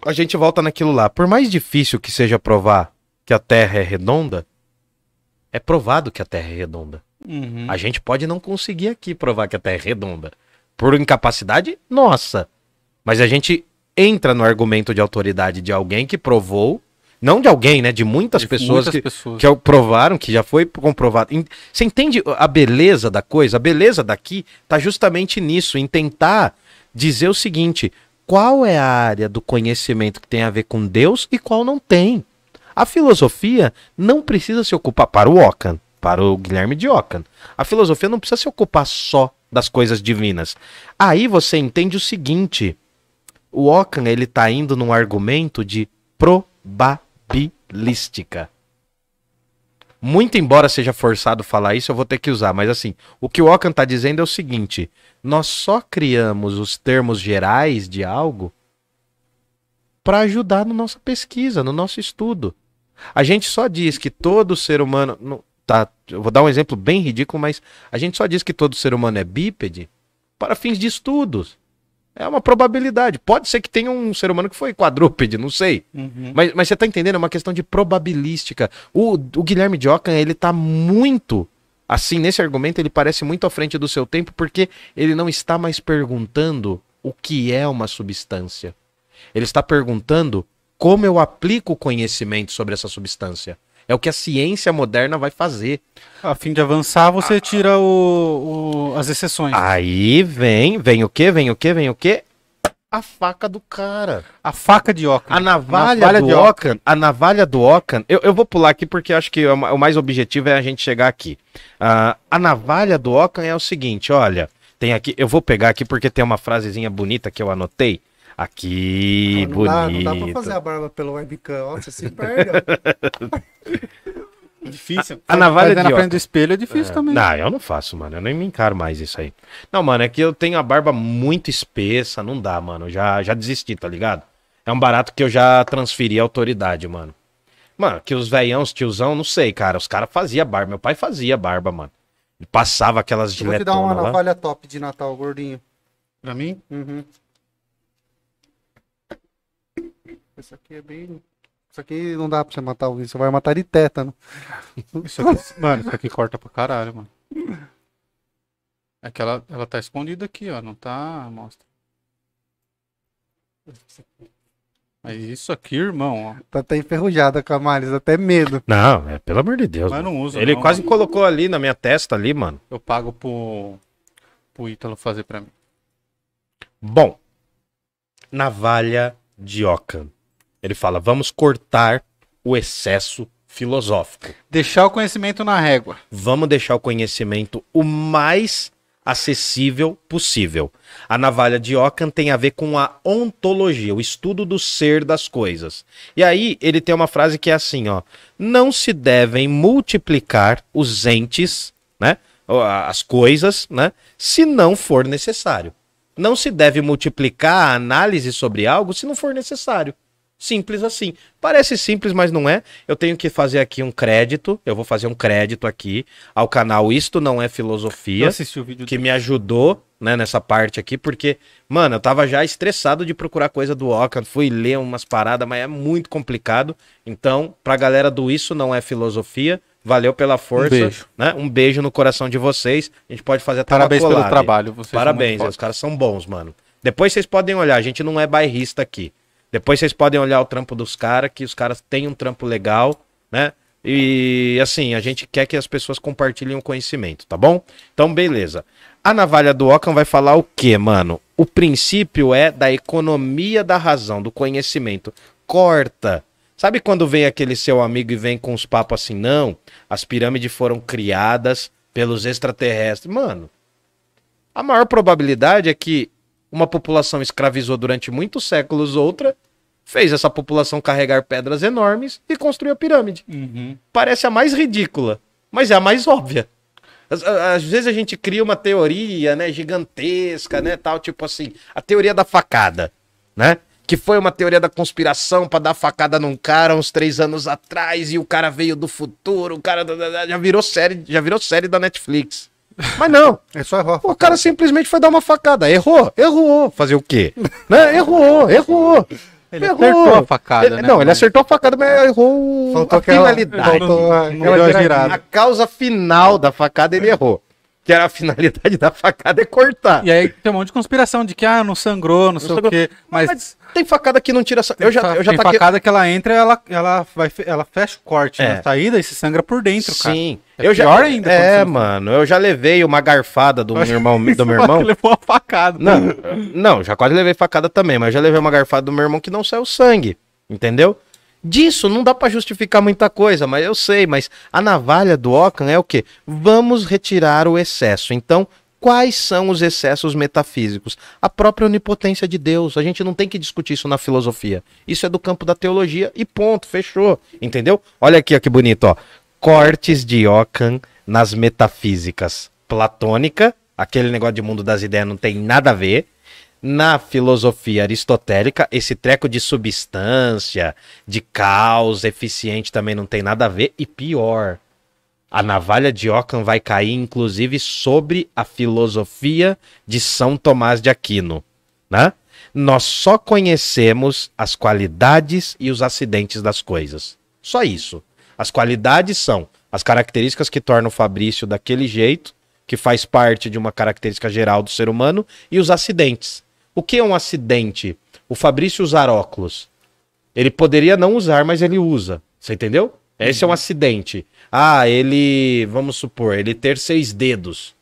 a gente volta naquilo lá, por mais difícil que seja provar que a Terra é redonda, é provado que a Terra é redonda. Uhum. A gente pode não conseguir aqui provar que a Terra é redonda. Por incapacidade nossa. Mas a gente entra no argumento de autoridade de alguém que provou, não de alguém, né? De muitas De pessoas muitas que, pessoas. que provaram, que já foi comprovado. Você entende a beleza da coisa? A beleza daqui tá justamente nisso, em tentar dizer o seguinte: qual é a área do conhecimento que tem a ver com Deus e qual não tem? A filosofia não precisa se ocupar, para o Ockham, para o Guilherme de Ockham, a filosofia não precisa se ocupar só das coisas divinas. Aí você entende o seguinte: o Ockham ele tá indo num argumento de probabilística. Muito embora seja forçado falar isso, eu vou ter que usar, mas assim, o que o Ockham tá dizendo é o seguinte: nós só criamos os termos gerais de algo para ajudar na nossa pesquisa, no nosso estudo. A gente só diz que todo ser humano, tá, eu vou dar um exemplo bem ridículo, mas a gente só diz que todo ser humano é bípede para fins de estudos. É uma probabilidade. Pode ser que tenha um ser humano que foi quadrúpede, não sei. Uhum. Mas, mas você tá entendendo? É uma questão de probabilística. O, o Guilherme de Ockham, ele tá muito Assim, nesse argumento, ele parece muito à frente do seu tempo porque ele não está mais perguntando o que é uma substância. Ele está perguntando como eu aplico o conhecimento sobre essa substância. É o que a ciência moderna vai fazer. A fim de avançar, você tira o, o- as exceções. Aí vem, vem o quê? Vem o quê? Vem o quê? A faca do cara. A faca de óculos. A navalha, Navalha do de Ockham, a navalha do Ockham, eu, eu vou pular aqui porque eu acho que o ma- o mais objetivo é a gente chegar aqui. Ah, a navalha do Ockham é o seguinte, olha, tem aqui, eu vou pegar aqui porque tem uma frasezinha bonita que eu anotei. Aqui, não, dá, não bonito. dá pra fazer a barba pelo webcam. Ó, você se perde. ó. Difícil. A navalha Fazer de na óculos. frente do espelho é difícil também. Não, eu não faço, mano. Eu nem me encaro mais isso aí. Não, mano, é que eu tenho a barba muito espessa. Não dá, mano. Eu Já, já desisti, tá ligado? É um barato que eu já transferi a autoridade, mano. Mano, que os velhão, os tiozão, não sei, cara. Os caras faziam barba. Meu pai fazia barba, mano. Ele passava aquelas Eu vou te dar uma giletonas lá. navalha top de Natal, gordinho. Pra mim, Uhum. Isso aqui é bem. Isso aqui não dá pra você matar alguém, você vai matar de tétano. isso aqui, mano, isso aqui corta pra caralho, mano. É que ela, ela tá escondida aqui, ó. Não tá. Mostra. Mas isso aqui, irmão, ó. Tá até enferrujada com a Maris, até medo. Não, é, pelo amor de Deus. Mas mano. não usa. Ele não, quase mano. colocou ali na minha testa ali, mano. Eu pago pro, pro Ítalo fazer pra mim. Bom, navalha de Ockham. Ele fala, vamos cortar o excesso filosófico. Deixar o conhecimento na régua. Vamos deixar o conhecimento o mais acessível possível. A navalha de Ockham tem a ver com a ontologia, o estudo do ser das coisas. E aí ele tem uma frase que é assim, ó: não se devem multiplicar os entes, né? As coisas, né? Se não for necessário. Não se deve multiplicar a análise sobre algo se não for necessário. Simples assim. Parece simples, mas não é. Eu tenho que fazer aqui um crédito. Eu vou fazer um crédito aqui ao canal Isto Não É Filosofia, o vídeo que me ajudou né, nessa parte aqui, porque, mano, eu tava já estressado de procurar coisa do Ockham. Fui ler umas paradas, mas é muito complicado. Então, pra galera do Isso Não É Filosofia, valeu pela força. beijo. Né? Um beijo no coração de vocês. A gente pode fazer até uma Parabéns pelo trabalho. Vocês são Parabéns, os caras são bons, mano. Depois vocês podem olhar, a gente não é bairrista aqui. Depois vocês podem olhar o trampo dos caras, que os caras têm um trampo legal, né? E assim, a gente quer que as pessoas compartilhem o conhecimento, tá bom? Então, beleza. A navalha do Ockham vai falar o quê, mano? O princípio é da economia da razão, do conhecimento. Corta. Sabe quando vem aquele seu amigo e vem com os papos assim, não, as pirâmides foram criadas pelos extraterrestres. Mano, a maior probabilidade é que uma população escravizou durante muitos séculos outra, fez essa população carregar pedras enormes e construiu a pirâmide. Uhum. Parece a mais ridícula, mas é a mais óbvia. Às, às vezes a gente cria uma teoria, né, gigantesca, né, tal, tipo assim, a teoria da facada, né? Que foi uma teoria da conspiração pra dar facada num cara uns três anos atrás e o cara veio do futuro, o cara já virou série, já virou série da Netflix. Mas não, É só errar. o cara simplesmente foi dar uma facada. Errou, errou. Fazer o quê? né? Errou, errou. Ele Errou. acertou a facada, Ele- né? Não, ele acertou a facada, mas errou Faltou a aquela- finalidade. faltou a- Não a girada. A causa final da facada ele errou. Que era a finalidade da facada é cortar. E aí tem um monte de conspiração de que, ah, não sangrou, não, sei sangrou. o quê. Mas, Mas tem facada que não tira. sa- Eu já, eu já tem taquei- facada que ela entra, ela, ela, vai, ela fecha o corte É. na saída e se sangra por dentro, cara. Sim. É eu já, pior ainda quando É, mano. Eu já levei uma garfada do meu irmão. Do meu irmão. Levou uma facada. Não, não, já quase levei facada também, mas já levei uma garfada do meu irmão que não saiu sangue, entendeu? Disso não dá pra justificar muita coisa, mas eu sei, mas a navalha do Ockham é o quê? Vamos retirar o excesso. Então, quais são os excessos metafísicos? A própria onipotência de Deus. A gente não tem que discutir isso na filosofia. Isso é do campo da teologia e ponto, fechou, entendeu? Olha aqui, ó, que bonito, ó. Cortes de Ockham nas metafísicas platônica, aquele negócio de mundo das ideias não tem nada a ver. Na filosofia aristotélica, esse treco de substância, de caos eficiente também não tem nada a ver. E pior, a navalha de Ockham vai cair, inclusive, sobre a filosofia de São Tomás de Aquino. Né? Nós só conhecemos as qualidades e os acidentes das coisas. Só isso. As qualidades são As características que tornam o Fabrício daquele jeito, que faz parte de uma característica geral do ser humano, e os acidentes. O que é um acidente? O Fabrício usar óculos. Ele poderia não usar, mas ele usa. Você entendeu? Esse é um acidente. Ah, ele, vamos supor, ele ter seis dedos.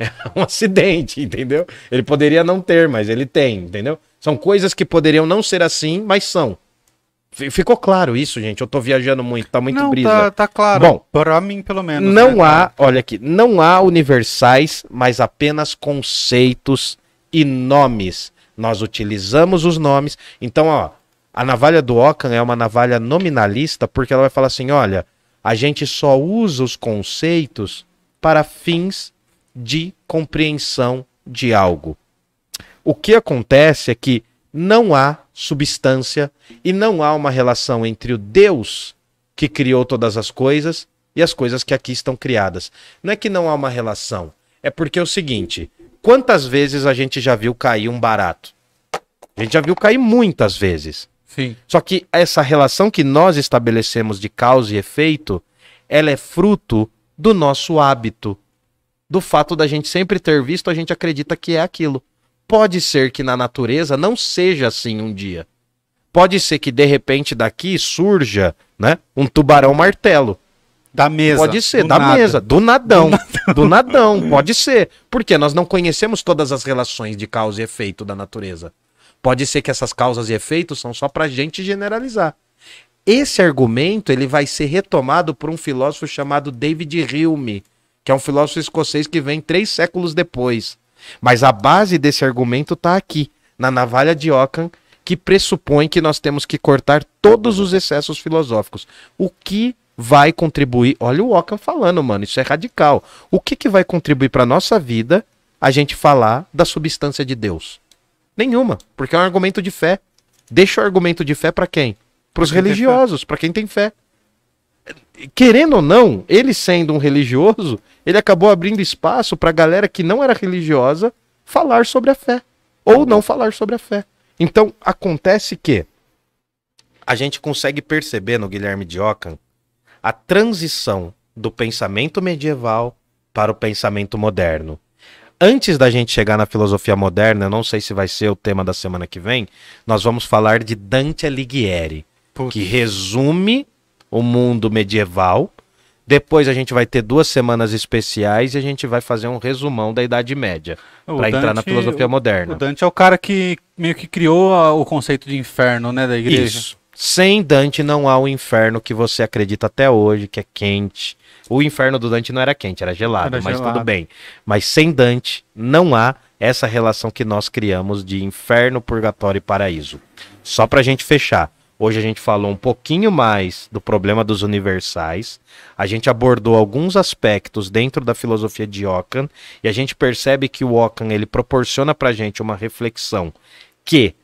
É um acidente, entendeu? Ele poderia não ter, mas ele tem, entendeu? São coisas que poderiam não ser assim, mas são. Ficou claro isso, gente? Eu tô viajando muito, tá muito não, brisa. tá, tá claro. Bom, pra mim, pelo menos. Não né? há, olha aqui, não há universais, mas apenas conceitos e nomes. Nós utilizamos os nomes. Então, ó, a navalha do Ockham é uma navalha nominalista porque ela vai falar assim, olha, a gente só usa os conceitos para fins de compreensão de algo. O que acontece é que não há substância e não há uma relação entre o Deus que criou todas as coisas e as coisas que aqui estão criadas. Não é que não há uma relação, é porque é o seguinte: quantas vezes a gente já viu cair um barato? A gente já viu cair muitas vezes. Sim. Só que essa relação que nós estabelecemos de causa e efeito, ela é fruto do nosso hábito. Do fato da gente sempre ter visto, a gente acredita que é aquilo. Pode ser que na natureza não seja assim um dia. Pode ser que de repente daqui surja, né, um tubarão martelo. Da mesa. Pode ser, do da nada. mesa, do nadão. Do nadão, pode ser. Porque nós não conhecemos todas as relações de causa e efeito da natureza. Pode ser que essas causas e efeitos são só pra gente generalizar. Esse argumento ele vai ser retomado por um filósofo chamado David Hume, que é um filósofo escocês que vem três séculos depois. Mas a base desse argumento está aqui, na navalha de Ockham, que pressupõe que nós temos que cortar todos os excessos filosóficos. O que vai contribuir? Olha o Ockham falando, mano, isso é radical. O que, que vai contribuir para nossa vida a gente falar da substância de Deus? Nenhuma, porque é um argumento de fé. Deixa o argumento de fé para quem? Para os religiosos, para quem tem fé. Querendo ou não, ele sendo um religioso, ele acabou abrindo espaço para galera que não era religiosa falar sobre a fé ou não falar sobre a fé. Então acontece que a gente consegue perceber no Guilherme de Ockham a transição do pensamento medieval para o pensamento moderno. Antes da gente chegar na filosofia moderna, eu não sei se vai ser o tema da semana que vem, nós vamos falar de Dante Alighieri, Putz. que resume o mundo medieval. Depois a gente vai ter duas semanas especiais e a gente vai fazer um resumão da Idade Média para entrar na filosofia o- moderna. O Dante é o cara que meio que criou a- o conceito de inferno, né, da igreja. Isso. Sem Dante não há o inferno que você acredita até hoje, que é quente. O inferno do Dante não era quente, era gelado, Era mas gelado. tudo bem. Mas sem Dante não há essa relação que nós criamos de inferno, purgatório e paraíso. Só pra gente fechar. Hoje a gente falou um pouquinho mais do problema dos universais. A gente abordou alguns aspectos dentro da filosofia de Ockham e a gente percebe que o Ockham ele proporciona pra gente uma reflexão que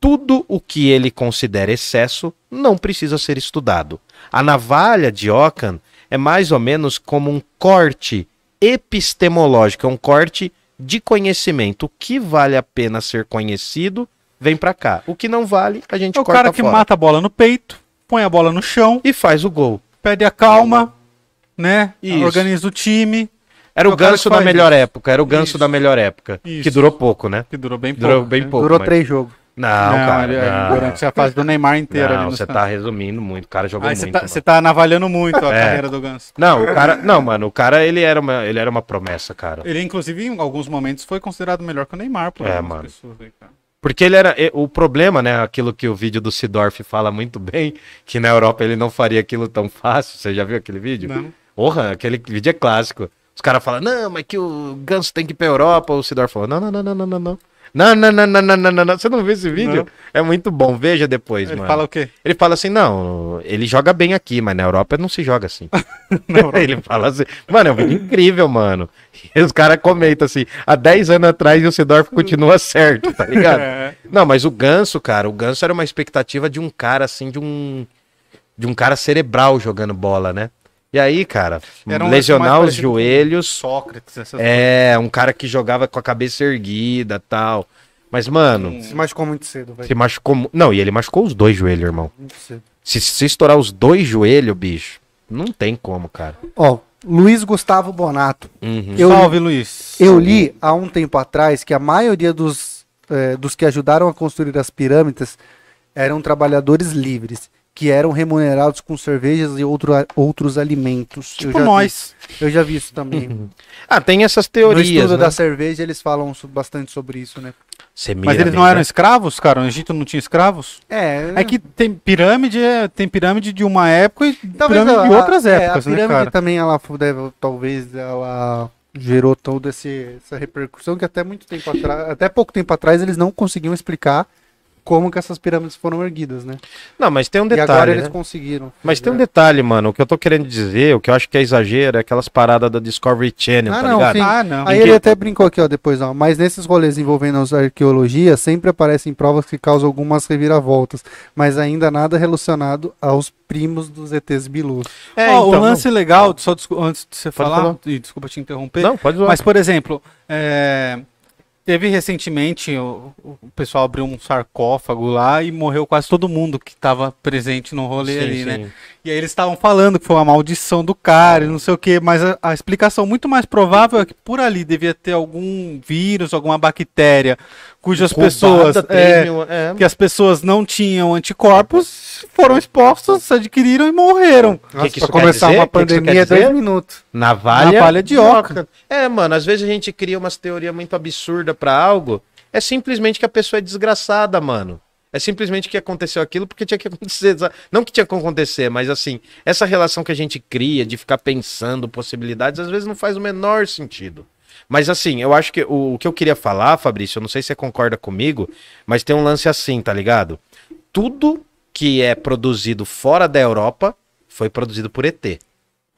tudo o que ele considera excesso não precisa ser estudado. A navalha de Ockham é mais ou menos como um corte epistemológico, é um corte de conhecimento. O que vale a pena ser conhecido, vem pra cá. O que não vale, a gente É o corta cara que fora. mata a bola no peito, põe a bola no chão, E faz o gol. pede a calma, né? Isso. Organiza o time, Era o É o ganso da melhor isso. época, era o ganso Isso. da melhor época. Isso. Que durou pouco, né? que durou bem Durou pouco. bem né? pouco. Durou mas- três jogos. Não, Não, cara. ele- não. durante a fase do Neymar inteira ali Não, você tá resumindo muito. O cara jogou Aí você muito. tá, mano. você tá navalhando muito a É. carreira do Ganso. Não, o cara. Não, mano, o cara ele era uma, ele era uma promessa, cara. Ele, inclusive, em alguns momentos foi considerado melhor que o Neymar por É, mano. pessoas aí, cara. Porque ele era. O problema, né? Aquilo que o vídeo do Sidorf fala muito bem, que na Europa ele não faria aquilo tão fácil. Você já viu aquele vídeo? Não. Porra, aquele vídeo é clássico. Os caras falam, não, mas que o Ganso tem que ir pra Europa. O Sidorf falou, não, não, não, não, não, não, não. Não, não, não, não, não, não. Você não viu esse vídeo? Não. É muito bom, veja depois, Ele mano. fala o quê? Ele fala assim, não, ele joga bem aqui, mas na Europa não se joga assim. ele fala assim, mano, é um vídeo incrível, mano. E os caras comentam assim, há 10 anos atrás o Sidorf continua certo, tá ligado? É. Não, mas o Ganso, cara, o Ganso era uma expectativa de um cara assim, de um de um cara cerebral jogando bola, né? E aí, cara, Era um lesionar os joelhos, Sócrates, essas é, um cara que jogava com a cabeça erguida, tal. Mas mano, Se machucou muito cedo, velho. se machucou, não, e ele machucou os dois joelhos, irmão. Muito cedo. Se, se estourar os dois joelhos, bicho, Não tem como, cara. Ó, Luiz Gustavo Bonato. Uhum. Eu- Salve, Luiz. Eu li há um tempo atrás que a maioria dos, eh, dos que ajudaram a construir as pirâmides eram trabalhadores livres, que eram remunerados com cervejas e outro, outros alimentos. Tipo eu já nós. Vi, eu já vi isso também. Ah, tem essas no teorias, estudo né? da cerveja eles falam bastante sobre isso, né? Mas eles não eram né? escravos, cara? O Egito não tinha escravos? É, É que tem pirâmide, é- tem pirâmide de uma época e Talvez pirâmide de a- outras é, épocas, a né, pirâmide cara? também ela deve, talvez ela gerou toda esse- essa repercussão que até muito tempo atrás, até pouco tempo atrás eles não conseguiam explicar como que essas pirâmides foram erguidas, né? Não, mas tem um e detalhe, agora né? eles conseguiram. Mas tem um detalhe, mano. O que eu tô querendo dizer, o que eu acho que é exagero, é aquelas paradas da Discovery Channel, Ah, tá não, ligado? sim. Ah, não. Aí ele que- até brincou aqui, ó, depois, ó. Mas nesses rolês envolvendo as arqueologias, sempre aparecem provas que causam algumas reviravoltas, mas ainda nada relacionado aos primos dos ETs Bilus. É, Ó, o então, lance legal, só antes de você falar, falar. e desculpa te interromper, Não, pode zoar. mas por exemplo, é, teve recentemente, o, o pessoal abriu um sarcófago lá e morreu quase todo mundo que estava presente no rolê Sim, ali, sim. né? E aí eles estavam falando que foi uma maldição do cara e não sei o que, mas a, a explicação muito mais provável é que por ali devia ter algum vírus, alguma bactéria, cujas Roubada, pessoas... 3 é, mil- é. que as pessoas não tinham anticorpos, foram expostos, adquiriram e morreram. que que pra isso começar quer dizer? uma Que que pandemia é dois minutos. Navalha, Navalha de oca. É, mano, às vezes a gente cria umas teorias muito absurdas pra algo. É simplesmente que a pessoa é desgraçada, mano. É simplesmente que aconteceu aquilo porque tinha que acontecer. Não que tinha que acontecer, mas assim, essa relação que a gente cria de ficar pensando possibilidades, às vezes não faz o menor sentido. Mas assim, eu acho que o, o que eu queria falar, Fabrício, eu não sei se você concorda comigo, mas tem um lance assim, tá ligado? Tudo que é produzido fora da Europa foi produzido por ET.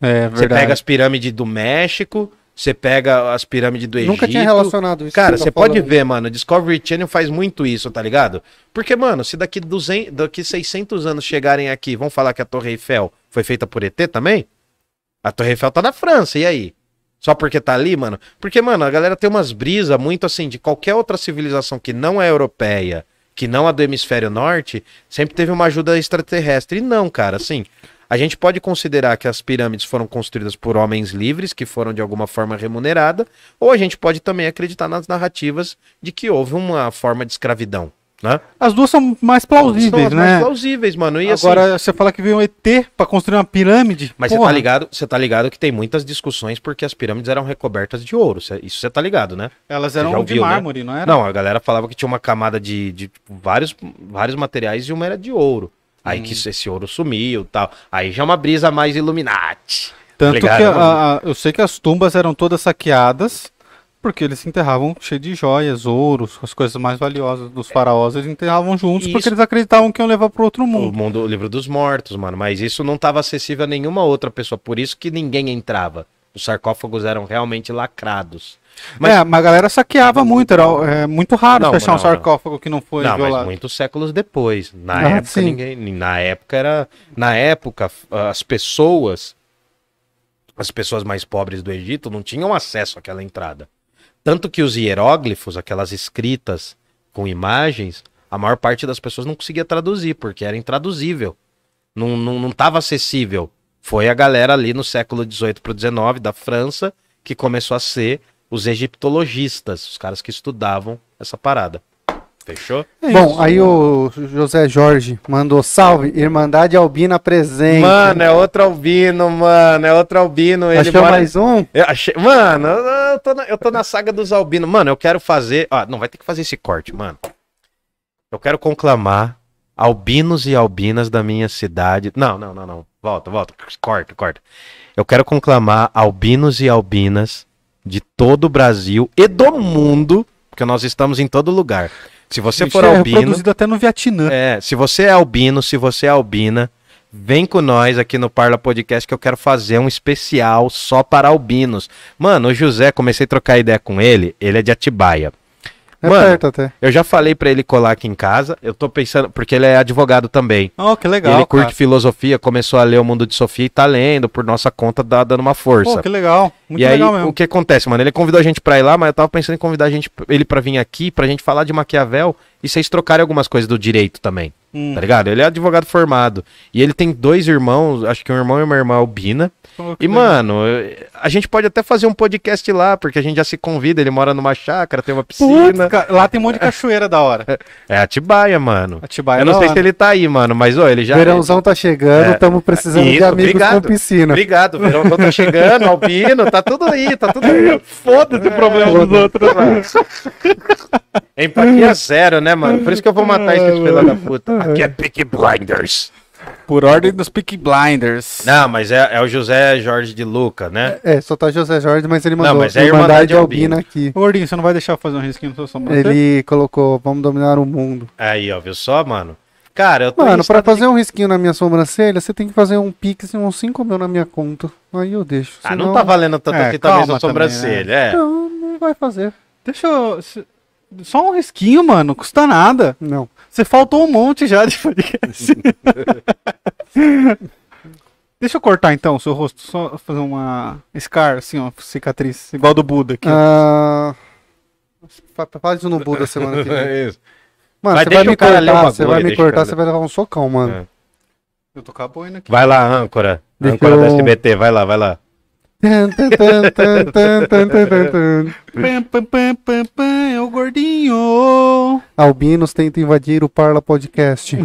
É Você pega as pirâmides do México, você pega as pirâmides do Egito. Nunca tinha relacionado isso. Cara, você tá pode ver, mano, Discovery Channel faz muito isso, tá ligado? Porque, mano, se daqui 200, daqui 600 anos chegarem aqui, vão falar que a Torre Eiffel foi feita por ET também? A Torre Eiffel tá na França, e aí? Só porque tá ali, mano? Porque, mano, a galera tem umas brisas muito assim, de qualquer outra civilização que não é europeia, que não a do hemisfério norte, sempre teve uma ajuda extraterrestre. E não, cara, assim, a gente pode considerar que as pirâmides foram construídas por homens livres, que foram de alguma forma remunerada, ou a gente pode também acreditar nas narrativas de que houve uma forma de escravidão, né? As duas são mais São plausíveis, as né? mais plausíveis, mano. E assim, Agora, você fala que veio um ET pra construir uma pirâmide. mas você tá ligado, você tá ligado que tem muitas discussões porque as pirâmides eram recobertas de ouro. Isso você tá ligado, né? Elas eram de ouviu, né? mármore, não era? Não, a galera falava que tinha uma camada de, de vários, vários materiais e uma era de ouro. Aí Hum. que esse ouro sumiu e tal. Aí já é uma brisa mais Illuminati. Tanto ligado, que né, a- a- eu sei que as tumbas eram todas saqueadas porque eles se enterravam cheio de joias, ouros, as coisas mais valiosas dos faraós, eles enterravam juntos Isso. porque eles acreditavam que iam levar pro outro O mundo. mundo, o livro dos mortos, mano. Mas isso não estava acessível a nenhuma outra pessoa. Por isso que ninguém entrava. Os sarcófagos eram realmente lacrados. Mas- É, mas a galera saqueava muito, era é, muito raro Não, achar um não, não. sarcófago que não foi não, mas violado. muitos séculos depois. Na Ah, época, sim. ninguém. Na época era. Na época, as pessoas. As pessoas mais pobres do Egito não tinham acesso àquela entrada. Tanto que os hieróglifos, aquelas escritas com imagens, a maior parte das pessoas não conseguia traduzir, porque era intraduzível. Não, não, não tava acessível. Foi a galera ali no século XVIII para o XIX, da França, que começou a ser os egiptologistas, os caras que estudavam essa parada. Fechou? É Bom, aí o José Jorge mandou salve, Irmandade Albina presente. Mano, é outro albino, mano. É outro albino. Ele Achou mora- mais um? Eu achei... Mano, eu eu tô, na, eu tô na saga dos albinos. Mano, eu quero fazer. Ah, não, vai ter que fazer esse corte, mano. Eu quero conclamar albinos e albinas da minha cidade. Não, não, não, não. Volta, volta. Corta, corta. Eu quero conclamar albinos e albinas de todo o Brasil e do mundo, porque nós estamos em todo lugar. Se você Isso for é albino. até no Vietnã. É, se você é albino, se você é albina, vem com nós aqui no Parla Podcast que eu quero fazer um especial só para albinos. Mano, o José, comecei a trocar ideia com ele, ele é de Atibaia. É Mano, perto até. Eu já falei pra ele colar aqui em casa, eu tô pensando, porque ele é advogado também. Oh, que legal. ele curte cara. filosofia, começou a ler o Mundo de Sofia e tá lendo, por nossa conta, dá dando uma força. Pô, que legal. Muito e aí, legal mesmo. o que acontece, mano? Ele convidou a gente pra ir lá, mas eu tava pensando em convidar a gente, ele pra vir aqui, pra gente falar de Maquiavel e vocês trocarem algumas coisas do direito também. Hum. Tá ligado? Ele é advogado formado. E ele tem dois irmãos, acho que um irmão e uma irmã albina. Pô, E, legal. mano, a gente pode até fazer um podcast lá, porque a gente já se convida. Ele mora numa chácara, tem uma piscina. cara, lá tem um monte de cachoeira da hora. É Atibaia, mano. Atibaia Eu não é sei hora. se ele tá aí, mano, mas, ô, ele já. Verãozão tá chegando, É. estamos precisando de Isso, amigos obrigado. com piscina. Obrigado, o verão tá chegando, albino, tá tudo aí, tá tudo aí. Foda-se o problema dos outros. mano. Empatia zero, né, mano? Por isso que eu vou matar esses filha da puta. Aqui é Peaky Blinders. Por ordem dos Peak Blinders. Não, mas é, é o José Jorge de Luca, né? É, só tá José Jorge, mas ele mandou. mas é Irmandade Irmandade Albina aqui. Ô, Gordinho, você não vai deixar eu fazer um risquinho no seu sobrancelha? Ele colocou, vamos dominar o mundo. Aí, ó, viu só, mano? Cara, eu tô Mano, pra fazer um risquinho na minha sobrancelha, você tem que fazer um pix e uns 5 mil na minha conta. Aí eu deixo. Ah, senão- não tá valendo tanto É, assim talvez calma a sobrancelha, é. Não, não vai fazer. Deixa eu... Só um risquinho, mano. Não custa nada. Não. Você faltou um monte já de podcast. Deixa eu cortar então o seu rosto. Só fazer uma scar, assim, ó. Cicatriz. Igual do Buda aqui. Ah, fa- Faz isso no Buda semana que vem. É isso. Mano, Mas você vai me cortar, você vai me cortar, você vai levar um socão, mano. É. Eu tô com a boina aqui. Vai lá, âncora. Deixa âncora da eu- SBT, vai lá, vai lá. É o gordinho. Albinos tenta invadir o Parla Podcast.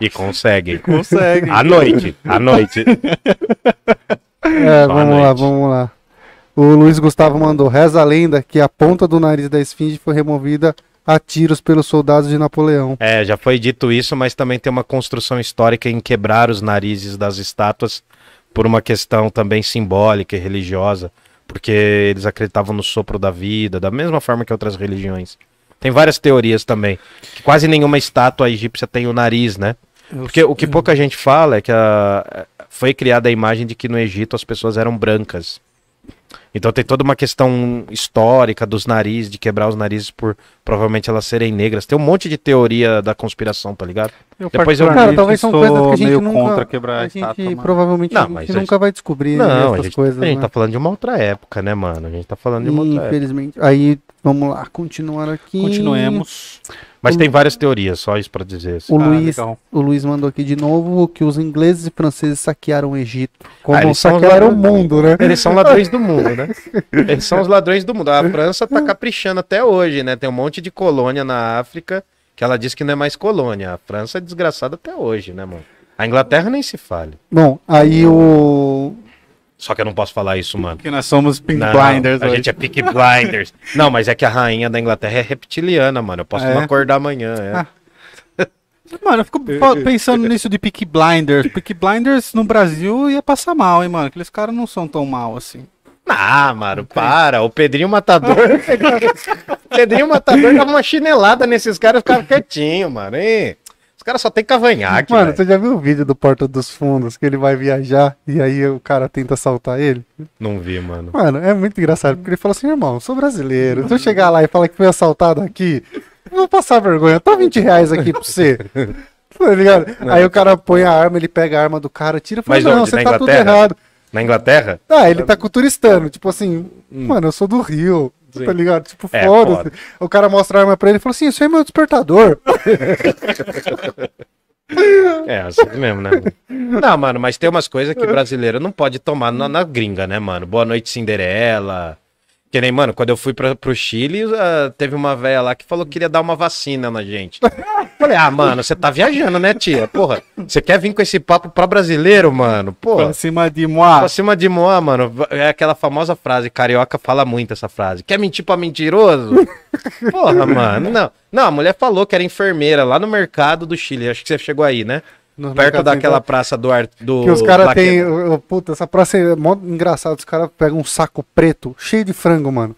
E consegue. Consegue. À noite, à noite. É, vamos lá, noite. vamos lá. O Luiz Gustavo mandou. Reza a lenda que a ponta do nariz da esfinge foi removida a tiros pelos soldados de Napoleão. É, já foi dito isso, mas também tem uma construção histórica em quebrar os narizes das estátuas por uma questão também simbólica e religiosa, porque eles acreditavam no sopro da vida, da mesma forma que outras religiões. Tem várias teorias também. Quase nenhuma estátua egípcia tem o nariz, né? Porque o que pouca gente fala é que a- foi criada a imagem de que no Egito as pessoas eram brancas. Então tem toda uma questão histórica dos narizes, de quebrar os narizes por provavelmente elas serem negras. Tem um monte de teoria da conspiração, tá ligado? Eu Depois eu- Cara, talvez são sou coisas que a gente meio nunca... contra quebrar a, a gente estátua, provavelmente Não, a gente a nunca vai descobrir Não, a essas gente, coisas, a gente né? tá falando de uma outra época, né, mano? A gente tá falando de uma outra época. Infelizmente. Aí, vamos lá, continuar aqui. Continuemos. Mas o- tem várias teorias, só isso pra dizer. assim. O Ah, Luiz, legal. o Luiz mandou aqui de novo que os ingleses e franceses saquearam o Egito. Como Ah, eles são saquearam o mundo, né? Eles são ladrões do mundo, né? Eles são os ladrões do mundo. A França tá caprichando até hoje, né? Tem um monte de colônia na África que ela diz que não é mais colônia. A França é desgraçada até hoje, né, mano? A Inglaterra nem se fale. Bom, aí o. Só que eu não posso falar isso, mano. Que nós somos Pink Não, Blinders a hoje. gente é Peaky Blinders. não, mas é que a rainha da Inglaterra é reptiliana, mano. Eu posso É? não acordar amanhã. É. Ah. Mano, eu fico pensando nisso de Peak Blinders. Peak Blinders no Brasil ia passar mal, hein, mano? Aqueles caras não são tão mal assim. Ah, mano, para. O Pedrinho Matador. o Pedrinho Matador dava uma chinelada nesses caras e ficava quietinho, mano. Hein? Caras só tem cavanhaque. Mano, velho. você já viu o vídeo do Porta dos Fundos que ele vai viajar e aí o cara tenta assaltar ele? Não vi, mano. Mano, é muito engraçado, porque ele fala assim, irmão, sou brasileiro. Se eu chegar lá e falar que foi assaltado aqui, eu vou passar vergonha. Tá 20 reais aqui pra você. Tá ligado? Aí o cara põe a arma, ele pega a arma do cara, tira e fala, Mas não, onde? você Na tá tudo Inglaterra? errado. Na Inglaterra? Ah, ele tá culturistando, tipo assim, mano, eu sou do Rio, Sim. tá ligado? Tipo, É, foda-se. foda. O cara mostra a arma pra ele e fala assim, isso aí é meu despertador. É, assim mesmo, né? Não, mano, mas tem umas coisas que brasileiro não pode tomar na, na gringa, né, mano? Boa noite, Cinderela. Que nem, mano, quando eu fui pra, pro Chile, ah, teve uma velha lá que falou que queria dar uma vacina na gente. Falei, ah, mano, você tá viajando, né, tia? Porra, você quer vir com esse papo pra brasileiro, mano? Porra. Pra cima de moi. Pra cima de Moá, mano, é aquela famosa frase, carioca fala muito essa frase. Quer mentir pra mentiroso? Porra, mano, não. Não, a mulher falou que era enfermeira lá no mercado do Chile. Acho que você chegou aí, né? No Perto daquela praça do ar do Que os caras têm. Puta, essa praça é mó engraçado. Os caras pegam um saco preto cheio de frango, mano.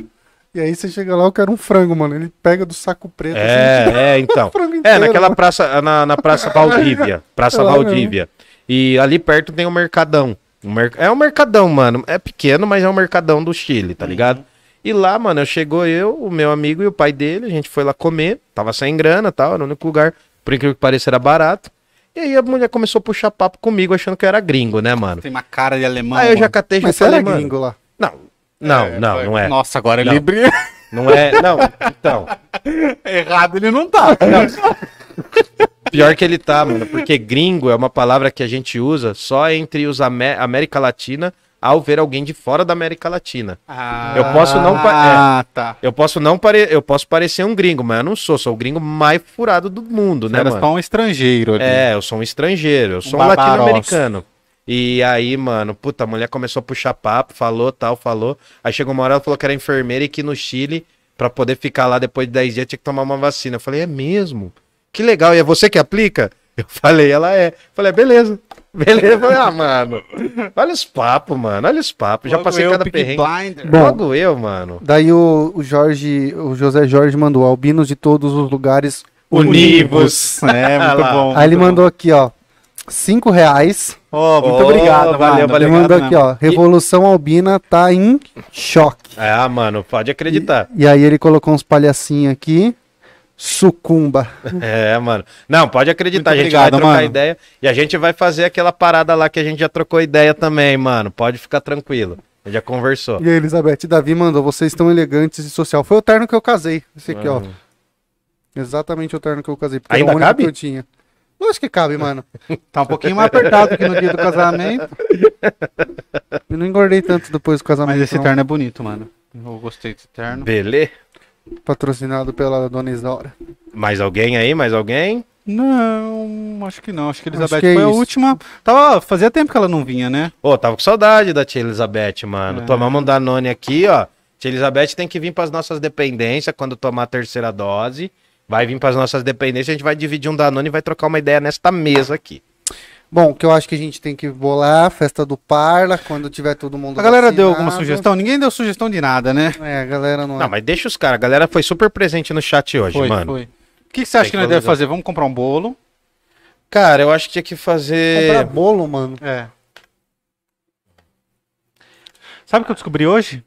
E aí você chega lá, eu quero um frango, mano. Ele pega do saco preto. assim, É, é, então. É, inteiro, naquela mano. praça, na, na Praça Valdívia. Praça É Valdívia. E ali perto tem um mercadão. Um mer- É um mercadão, mano. É pequeno, mas é um mercadão do Chile, tá ligado? E lá, mano, eu chegou eu, o meu amigo e o pai dele, a gente foi lá comer, tava sem grana e tal, era o único lugar, por incrível que pareça, era barato. E aí a mulher começou a puxar papo comigo, achando que eu era gringo, né, mano? Tem uma cara de alemão. Aí eu já mano. catei, já Mas você falei, era mano. gringo lá. Não, não, É, não, foi- não é. Nossa, agora Não. ele brilha. Não é. Não, então. Errado ele não tá. Pior que ele tá, mano. Porque gringo é uma palavra que a gente usa só entre os Amé- América Latina ao ver alguém de fora da América Latina. Eu posso não Ah, tá. Eu posso não pare... eu posso parecer um gringo, mas eu não sou, sou o gringo mais furado do mundo, né, Era mano? só um estrangeiro ali. É, eu sou um estrangeiro, eu sou um, barbarossa. latino-americano. E aí, mano, puta, a mulher começou a puxar papo, falou, tal, falou. Aí chegou uma hora, ela falou que era enfermeira e que no Chile, pra poder ficar lá depois de 10 dias, tinha que tomar uma vacina. Eu falei, é mesmo? Que legal, e é você que aplica? Eu falei, ela é. Eu falei, beleza. Beleza, falei, ah, mano. Olha os papos, mano. Olha os papos. Já passei eu, cada perrengue. Blinder. Bom. Logo eu, mano. Daí o, o Jorge, o José Jorge mandou albinos de todos os lugares. Univos. É, muito lá. bom. Aí ele muito bom. mandou aqui, ó, cinco reais. Ó, muito Ó, obrigado, valeu, mano. valeu. ele mandou Obrigado aqui, ó, Revolução Albina tá em choque. Ah, mano, pode acreditar. E aí ele colocou uns palhacinhos aqui. Sucumba. É, mano. Não, pode acreditar, Muito a gente obrigado, vai trocar mano. ideia. E a gente vai fazer aquela parada lá que a gente já trocou ideia também, mano. Pode ficar tranquilo. Gente já conversou. E a Elizabeth Davi mandou, vocês estão elegantes e social. Foi o terno que eu casei. Esse aqui, ó. Uhum. Exatamente o terno que eu casei. Porque Ainda era cabe? que eu tinha. Lógico que cabe, mano. Tá um pouquinho mais apertado que no dia do casamento. Eu não engordei tanto depois do casamento. Mas esse não. terno é bonito, mano. Eu gostei desse terno. Beleza? Patrocinado pela dona Isaura. Mais alguém aí? Mais alguém? Não, acho que não. Acho que a Elizabeth que é foi a isso. última. Tava, fazia tempo que ela não vinha, né? Ô, tava com saudade da tia Elizabeth, mano. É. Tomamos um Danone aqui, ó. Tia Elizabeth tem que vir pras nossas dependências quando tomar a terceira dose. Vai vir pras nossas dependências, a gente vai dividir um Danone e vai trocar uma ideia nesta mesa aqui. Bom, o que eu acho que a gente tem que bolar, festa do Parla, quando tiver todo mundo A galera deu alguma vacinado. sugestão? Ninguém deu sugestão de nada, né? É, a galera não... Não, mas deixa os caras. A galera foi super presente no chat hoje, Foi, mano. foi. O que, que você acha Tem que que nós devemos fazer? Vamos comprar um bolo. Cara, eu acho que tinha que fazer. Comprar bolo, mano. É. Sabe o que eu descobri hoje?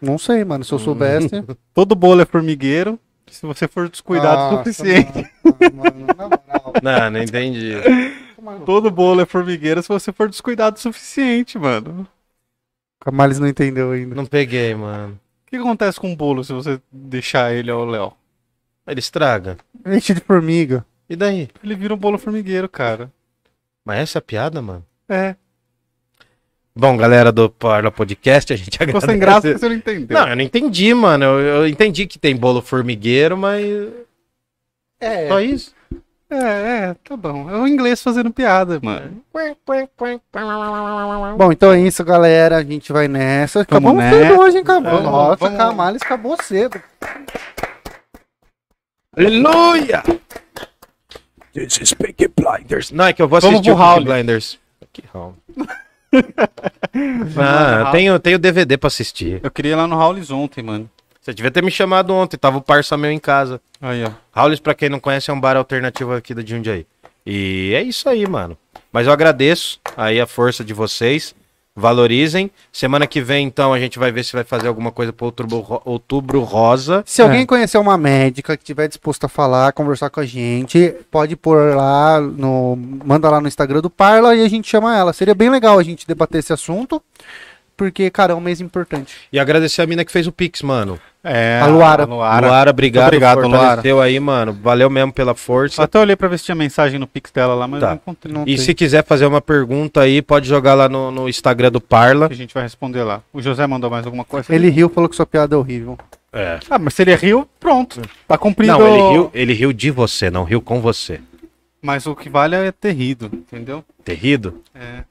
Não sei, mano. Se eu soubesse... Todo bolo é formigueiro. Se você for descuidado o suficiente. Mano, mano, na moral. Não, não entendi. Todo bolo é formigueiro se você for descuidado o suficiente, mano. O Camales não entendeu ainda. Não peguei, mano. O que acontece com um bolo se você deixar ele ao Léo? Ele estraga. Enche de formiga. E daí? Ele vira um bolo formigueiro, cara. Mas essa é a piada, mano? É. Bom, galera do Parla Podcast, a gente Ficou agradece. sem graça porque você não entendeu. Não, eu não entendi, mano. Eu, eu entendi que tem bolo formigueiro, mas. É. Só isso. É, é, tá bom. É o inglês fazendo piada, mano. Bom, então é isso, galera. A gente vai nessa. Vamos Acabamos nessa. cedo hoje, hein? Acabou. Vamos, Nossa, vamos. Camales acabou cedo. Aleluia! This is Peaky Blinders. Não, é que eu vou Vamos assistir pro o Peaky. Blinders. Que Howl? Ah, eu tenho, tenho DVD pra assistir. Eu queria ir lá no Howlis ontem, mano. Você devia ter me chamado ontem, tava o parça meu em casa. Aí, ó. Howlis, pra quem não conhece, é um bar alternativo aqui da Jundiaí. E é isso aí, mano. Mas eu agradeço aí a força de vocês. Valorizem. Semana que vem, então, a gente vai ver se vai fazer alguma coisa pro outubro, ro- outubro rosa. Se alguém conhecer uma médica que estiver disposta a falar, conversar com a gente, pode pôr lá no. Manda lá no Instagram do Parla e a gente chama ela. Seria bem legal a gente debater esse assunto. Porque, cara, é um mês importante. E agradecer a mina que fez o Pix, mano. É, A Luara. A Luara. Luara, obrigado. obrigado, fortaleceu aí, mano. Valeu mesmo pela força. Até olhei pra ver se tinha mensagem no Pix dela lá, mas Tá. não encontrei. Não E tem. se quiser fazer uma pergunta aí, pode jogar lá no, no Instagram do Parla. A gente vai responder lá. O José mandou mais alguma coisa? Ele riu, falou que sua piada é horrível. É. Ah, mas se ele riu, pronto. Tá cumprido. Não, ele riu, ele riu de você, não riu com você. Mas o que vale é ter rido, entendeu? Terrido? É.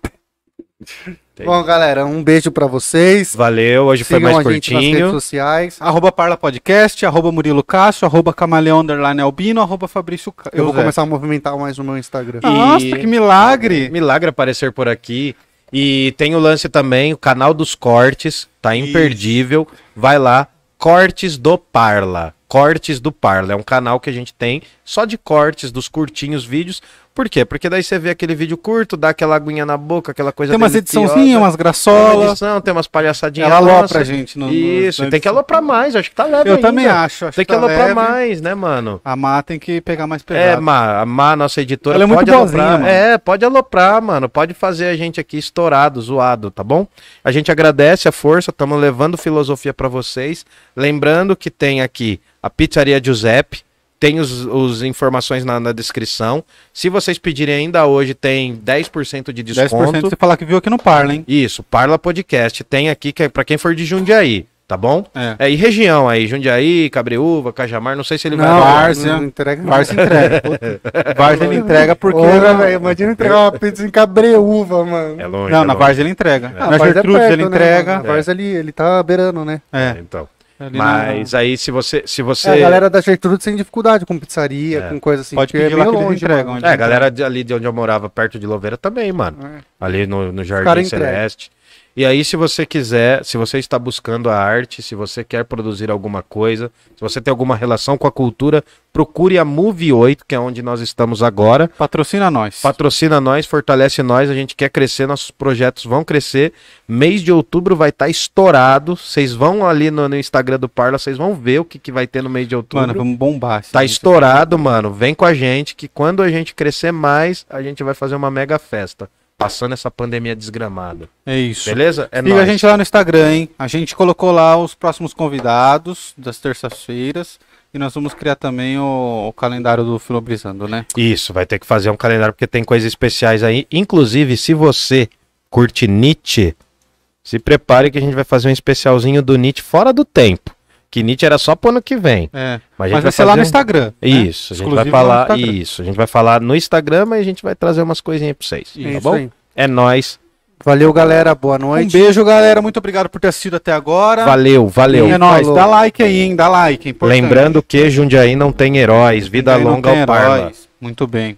Bom, galera, um beijo pra vocês. Valeu, hoje foi Sigam mais a gente nas redes curtinho. sociais. Arroba Parla Podcast, arroba Murilo Cássio, arroba Camaleão Underline Albino, arroba Fabrício Ca... Eu vou começar a movimentar mais o meu Instagram. E- Nossa, que milagre! Milagre aparecer por aqui. E tem o lance também, o canal dos cortes, tá Isso. imperdível. Vai lá, Cortes do Parla. Cortes do Parla. É um canal que a gente tem só de cortes, dos curtinhos vídeos. Por quê? Porque daí você vê aquele vídeo curto, dá aquela aguinha na boca, aquela coisa Tem umas ediçãozinhas, umas Tem uma graçolas. edição, tem umas palhaçadinhas. Ela alopra a gente. No, no- Isso, na tem que aloprar mais, acho que tá leve Eu ainda. também acho. acho Tem que tá aloprar mais, né, mano? A Má tem que pegar mais É, pesado. Má, a Má, nossa editora, Ela é muito boazinha, aloprar. É, pode aloprar, mano. Pode fazer a gente aqui estourado, zoado, tá bom? A gente agradece a força, estamos levando filosofia pra vocês. Lembrando que tem aqui a Pizzaria Giuseppe, tem os, os informações na, na descrição. Se vocês pedirem ainda hoje, tem 10% de 10% desconto. você falar que viu aqui no Parla, hein? Isso, Parla Podcast. Tem aqui que é pra quem for de Jundiaí, tá bom? É. É, e região aí, Jundiaí, Cabreúva, Cajamar, não sei se ele vai... Não, Várzea. não entrega. Varsa entrega. Várzea ele entrega porque. Porra, velho, imagina entregar uma pizza em Cabreúva, mano. É longe, Não, é na. Várzea ele entrega. Ah, Na Várzea é ele né, entrega. mano? A Várzea ali, ele tá beirando, né? É. Então. Ali Mas aí se você, se você, É, a galera da Gertrude tem dificuldade com pizzaria, É. com coisa assim. Pode porque pedir lá que eles longe, entregam. é, a galera de- ali de onde eu morava, perto de Louveira também, mano. É. Ali no, no Jardim. Celeste. E aí, se você quiser, se você está buscando a arte, se você quer produzir alguma coisa, se você tem alguma relação com a cultura, procure a Move 8, que é onde nós estamos agora. Patrocina nós. Patrocina nós, fortalece nós, a gente quer crescer, nossos projetos vão crescer. Mês de outubro vai estar estourado. Vocês vão ali no, no Instagram do Parla, vocês vão ver o que, que vai ter no mês de outubro. Mano, vamos bombar. Tá estourado, mano. Vem com a gente, que quando a gente crescer mais, a gente vai fazer uma mega festa. Passando essa pandemia desgramada. É isso. Beleza? É Siga nóis. a gente lá no Instagram, hein? A gente colocou lá os próximos convidados das terças-feiras. E nós vamos criar também o, o calendário do Filobrizando, né? Isso, vai ter que fazer um calendário, porque tem coisas especiais aí. Inclusive, se você curte Nietzsche, se prepare que a gente vai fazer um especialzinho do Nietzsche fora do tempo. Que Nietzsche era só pro ano que vem. É. Mas a gente Mas vai vai ser lá no um- Instagram. né? Isso, a gente vai Exclusivo falar. Isso, a gente vai falar no Instagram, mas a gente vai trazer umas coisinhas pra vocês. É tá isso bom? aí. É nóis. Valeu, galera. Boa Um noite. beijo, galera. Muito obrigado por ter assistido até agora. Valeu, valeu. E é nóis. Falou. Dá like aí, hein? Dá like. é importante. Lembrando que Jundiaí não tem heróis. Vida não longa ao Parla. heróis. Muito bem.